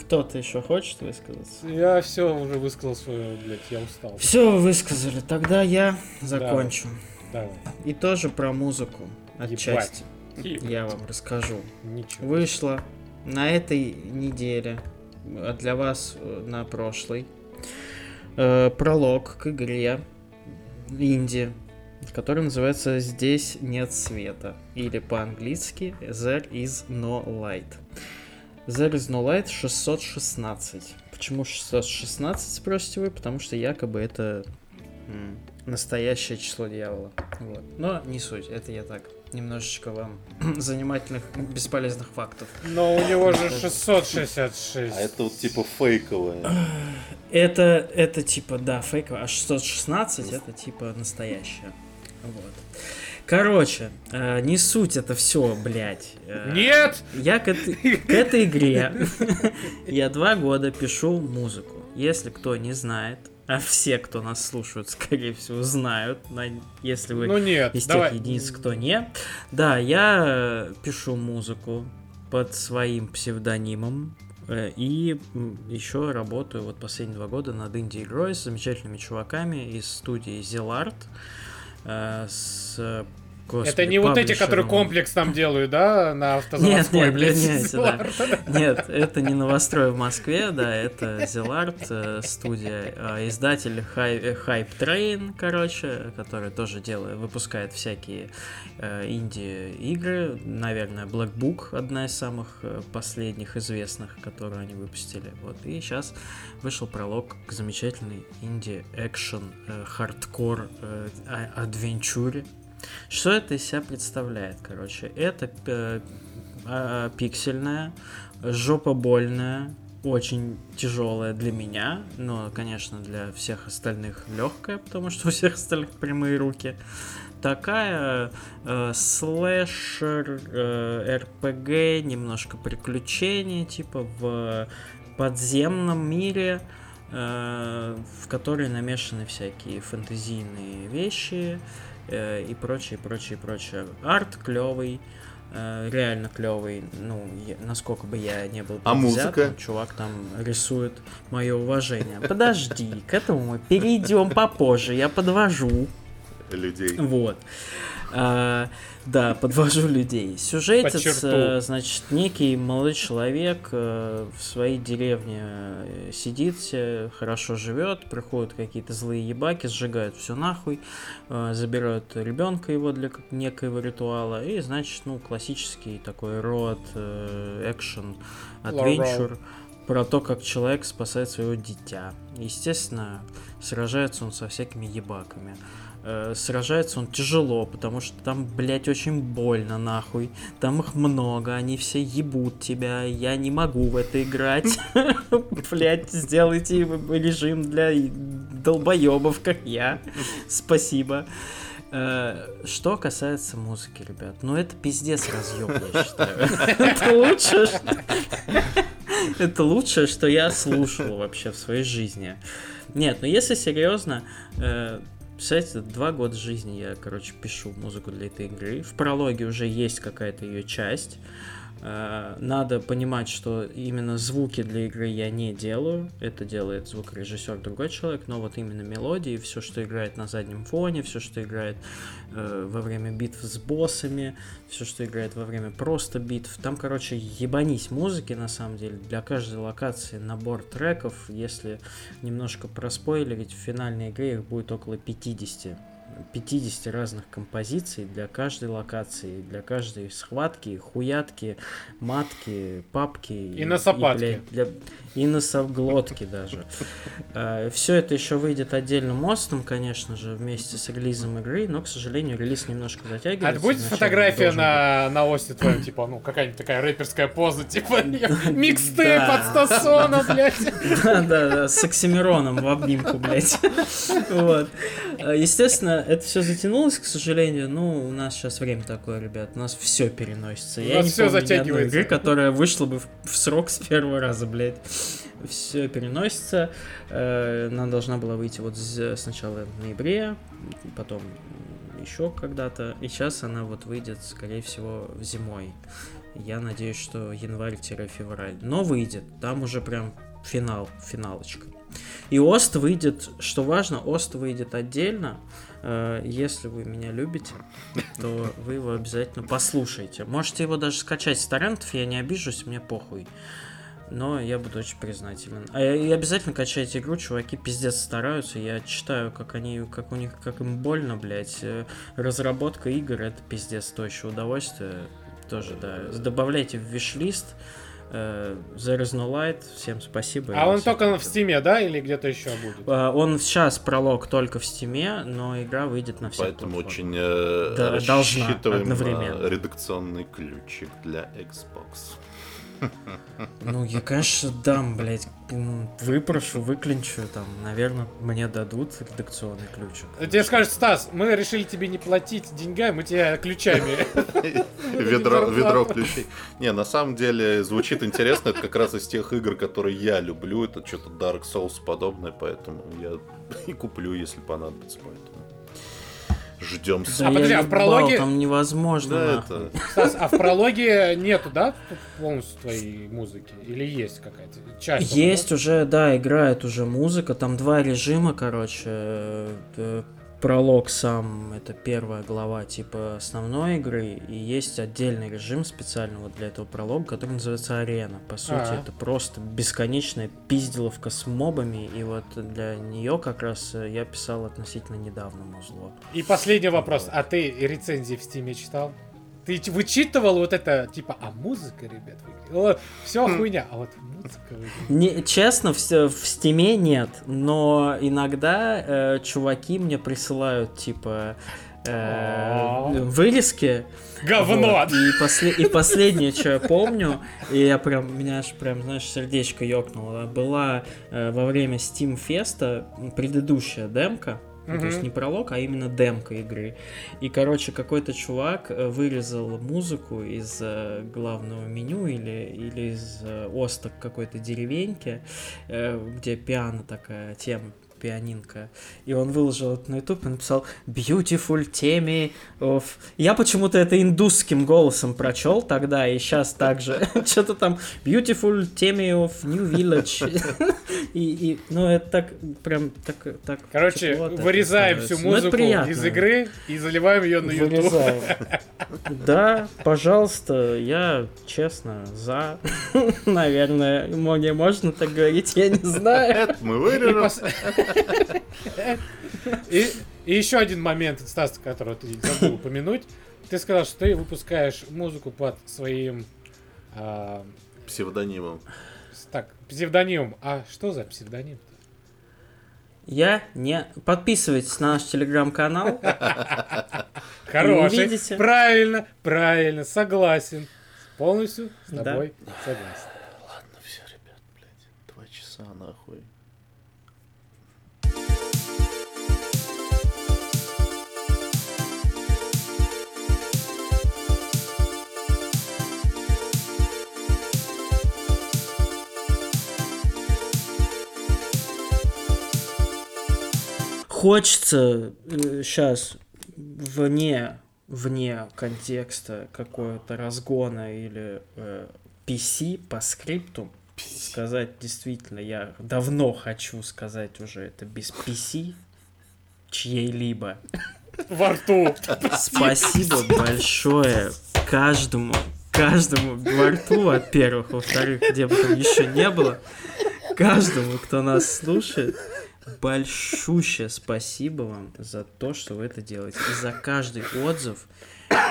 Кто-то еще хочет высказаться? Я все уже высказал свое, блядь, я устал. Все вы высказали, тогда я закончу. Давай. И тоже про музыку отчасти. Ебать. Я вам расскажу. Ничего. Вышла на этой неделе, а для вас э, на прошлой, э, пролог к игре инди, который называется «Здесь нет света» или по-английски «There is no light». There is no light 616. Почему 616, спросите вы? Потому что якобы это м, настоящее число дьявола. Вот. Но не суть, это я так немножечко вам занимательных, бесполезных фактов. Но у него же 666. А это вот типа фейковое. Это, это типа, да, фейковое, а 616 это типа настоящее. Вот. Короче, э, не суть это все, блядь. Э, Нет! Я к этой, к этой игре я два года пишу музыку. Если кто не знает, а все, кто нас слушают, скорее всего, знают, на- если вы Ну нет, из тех давай. единиц, кто не. Да, я пишу музыку под своим псевдонимом. э, И еще работаю вот последние два года над инди-игрой с замечательными чуваками из студии Zilart. Э, С, э, господи, Это не вот эти, которые комплекс там делают, да, на Нет, автозаводской, нет, блядь, нет, нет, да. Нет, это не новострой в Москве, да, это Zilart э, студия, э, издатель э, Hype Train, короче, который тоже делает, выпускает всякие э, инди-игры, наверное, Black Book одна из самых последних известных, которую они выпустили, вот, и сейчас вышел пролог к замечательной инди-экшен, хардкор, а- адвенчуре. Что это из себя представляет, короче? Это э, а, пиксельная, жопобольная, очень тяжелая для меня, но, конечно, для всех остальных легкая, потому что у всех остальных прямые руки. Такая э, слэшер, э, РПГ, немножко приключений, типа в подземном мире, э, в которой намешаны всякие фэнтезийные вещи э, и прочее, прочее, прочее. Арт клевый, э, реально клевый. Ну, я- насколько бы я не был А музыка? чувак там рисует мое уважение. Подожди, к этому мы перейдем попозже. Я подвожу. людей. Вот. Да, подвожу людей. Сюжетец, э, значит, некий молодой человек э, в своей деревне э, сидит, хорошо живет, приходят какие-то злые ебаки, сжигают все нахуй, забирают ребенка его для некоего ритуала, и, значит, ну, классический такой род, экшен, адвенчур, про то, как человек спасает своего дитя. Естественно, сражается он со всякими ебаками. Э, Сражается он тяжело, потому что там, блядь, очень больно, нахуй. Там их много, они все ебут тебя. Я не могу в это играть. Блядь, сделайте режим для долбоебов, как я. Спасибо. Э, Что касается музыки, ребят, ну это пиздец разъеб, я считаю. Это лучше, это лучшее, что я слушал вообще в своей жизни. Нет, ну если серьезно, э, представляете, два года жизни я, короче, пишу музыку для этой игры. В прологе уже есть какая-то ее часть. Э, Надо понимать, что именно звуки для игры я не делаю. Это делает звукорежиссер другой человек, но вот именно мелодии, все, что играет на заднем фоне, все, что играет э, во время битв с боссами, все, что играет во время просто битв. Там, короче, ебанись музыки, на самом деле. Для каждой локации набор треков. Если немножко проспойлерить, в финальной игре их будет около 50. 50 разных композиций для каждой локации, для каждой схватки, хуятки, матки, папки. И, носопатки. блядь, для- И носоглотки даже. Все это еще выйдет отдельным мостом, конечно же, вместе с релизом игры, но, к сожалению, релиз немножко А затягивается. это будет фотография на, на оси твоем, типа, ну, какая-нибудь такая рэперская поза, типа, микстейп Да. от Стасона, блядь. Да, да, да, с Оксимироном в обнимку, блядь. Вот. Э, Естественно, это все затянулось, к сожалению. Ну, у нас сейчас время такое, ребят. У нас все переносится. У Я не всё помню игры, которая вышла бы в срок с первого раза, блядь. Все переносится. Э, Она должна была выйти вот сначала в ноябре, потом еще когда-то. И сейчас она вот выйдет, скорее всего, зимой. Я надеюсь, что январь-февраль. Но выйдет. Там уже прям финал, финалочка. И Ост выйдет, что важно, Ост выйдет отдельно. Э, Если вы меня любите, то вы его обязательно послушайте. Можете его даже скачать с торрентов, я не обижусь, мне похуй. Но я буду очень признателен. А и обязательно качайте игру, чуваки пиздец стараются. Я читаю, как они, как у них, как им больно, блядь. Э, Разработка игр это пиздец стоящее удовольствие. Тоже, да. Добавляйте в wishlist. Э, There Is No Light. Всем спасибо. А он только в пока. Steam е, да, или где-то еще будет? А, Он сейчас пролог только в Steam е, но игра выйдет на всех Поэтому очень э, Да, должна рассчитываем одновременно. на редакционный ключик для Xbox. Ну, я, конечно, дам, блядь, выпрошу, выклинчу, там, наверное, мне дадут редакционный ключик. Тебе скажут, Стас, мы решили тебе не платить деньгами, мы тебе ключами. Ведро, ведро ключей. Не, на самом деле звучит интересно. Это как раз из тех игр, которые я люблю. Это что-то Dark Souls подобное, поэтому я и куплю, если понадобится. Поэтому ждем. Да А подожди, а в прологе- Там невозможно, Да, нахуй. это... Стас, а в прологе нету, да, полностью твоей музыки? Или есть какая-то часть? Есть уже, да, играет уже музыка, там два режима, короче, э, э, пролог сам, это первая глава типа основной игры, и есть отдельный режим специально вот для этого пролога, который называется арена. По сути, А. это просто бесконечная пизделовка с мобами, и вот для нее как раз э, я писал относительно недавно музло. И последний вопрос. А ты рецензии в Steam е читал? Ты вычитывал вот это, типа, а музыка, ребят, все хуйня, а вот музыка выглядит. Не, честно, в, с- в Steam е нет, но иногда э, чуваки мне присылают типа э, О. вырезки. Говно! Вот, и, после- и последнее, что я помню, и я прям, меня аж прям, знаешь, сердечко ёкнуло, была э, во время Steam Fest а предыдущая демка, ну, то есть не пролог, а именно демка игры. И, короче, какой-то чувак э, вырезал музыку из э, главного меню или, или из э, осток какой-то деревеньки, где пиано такая тема пианинка. И он выложил это на YouTube и написал Beautiful Temi of... Я почему-то это индусским голосом прочел тогда, и сейчас также. Что-то там Beautiful Temi of New Village. и, и, ну, это так, прям так... так Короче, вырезаем всю. Ну, музыку из игры и заливаем ее на YouTube. Да, пожалуйста, я честно за. Наверное, мне можно так говорить, я не знаю. Это мы вырежем. И- и еще один момент, Стас, который ты забыл упомянуть. Ты сказал, что ты выпускаешь музыку под своим а, Псевдонимом. так, псевдонимом. А что за псевдоним? Я не... Подписывайтесь на наш телеграм-канал. Хороший. увидите. Правильно, правильно, согласен. Полностью с Да. тобой согласен. Ладно, все, ребят, блядь. Два часа нахуй. Хочется сейчас вне, вне контекста какого-то разгона или э, PC по скрипту сказать действительно, я давно хочу сказать уже это без PC чьей-либо. Во рту. Спасибо большое каждому, каждому во рту, во-первых, во-вторых, где бы там еще не было, каждому, кто нас слушает, большущее спасибо вам за то, что вы это делаете. И за каждый отзыв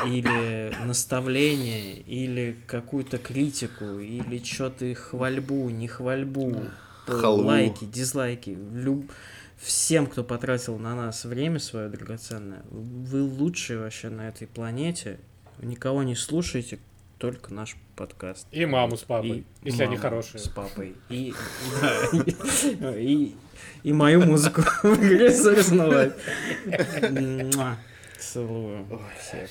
или наставление, или какую-то критику, или что-то хвальбу, не хвальбу, Халву. лайки, дизлайки, люб- всем, кто потратил на нас время свое драгоценное, вы лучшие вообще на этой планете. Никого не слушайте, только наш подкаст. И маму с папой, И если они хорошие. С папой. И, и, и, мою музыку Source Целую всех.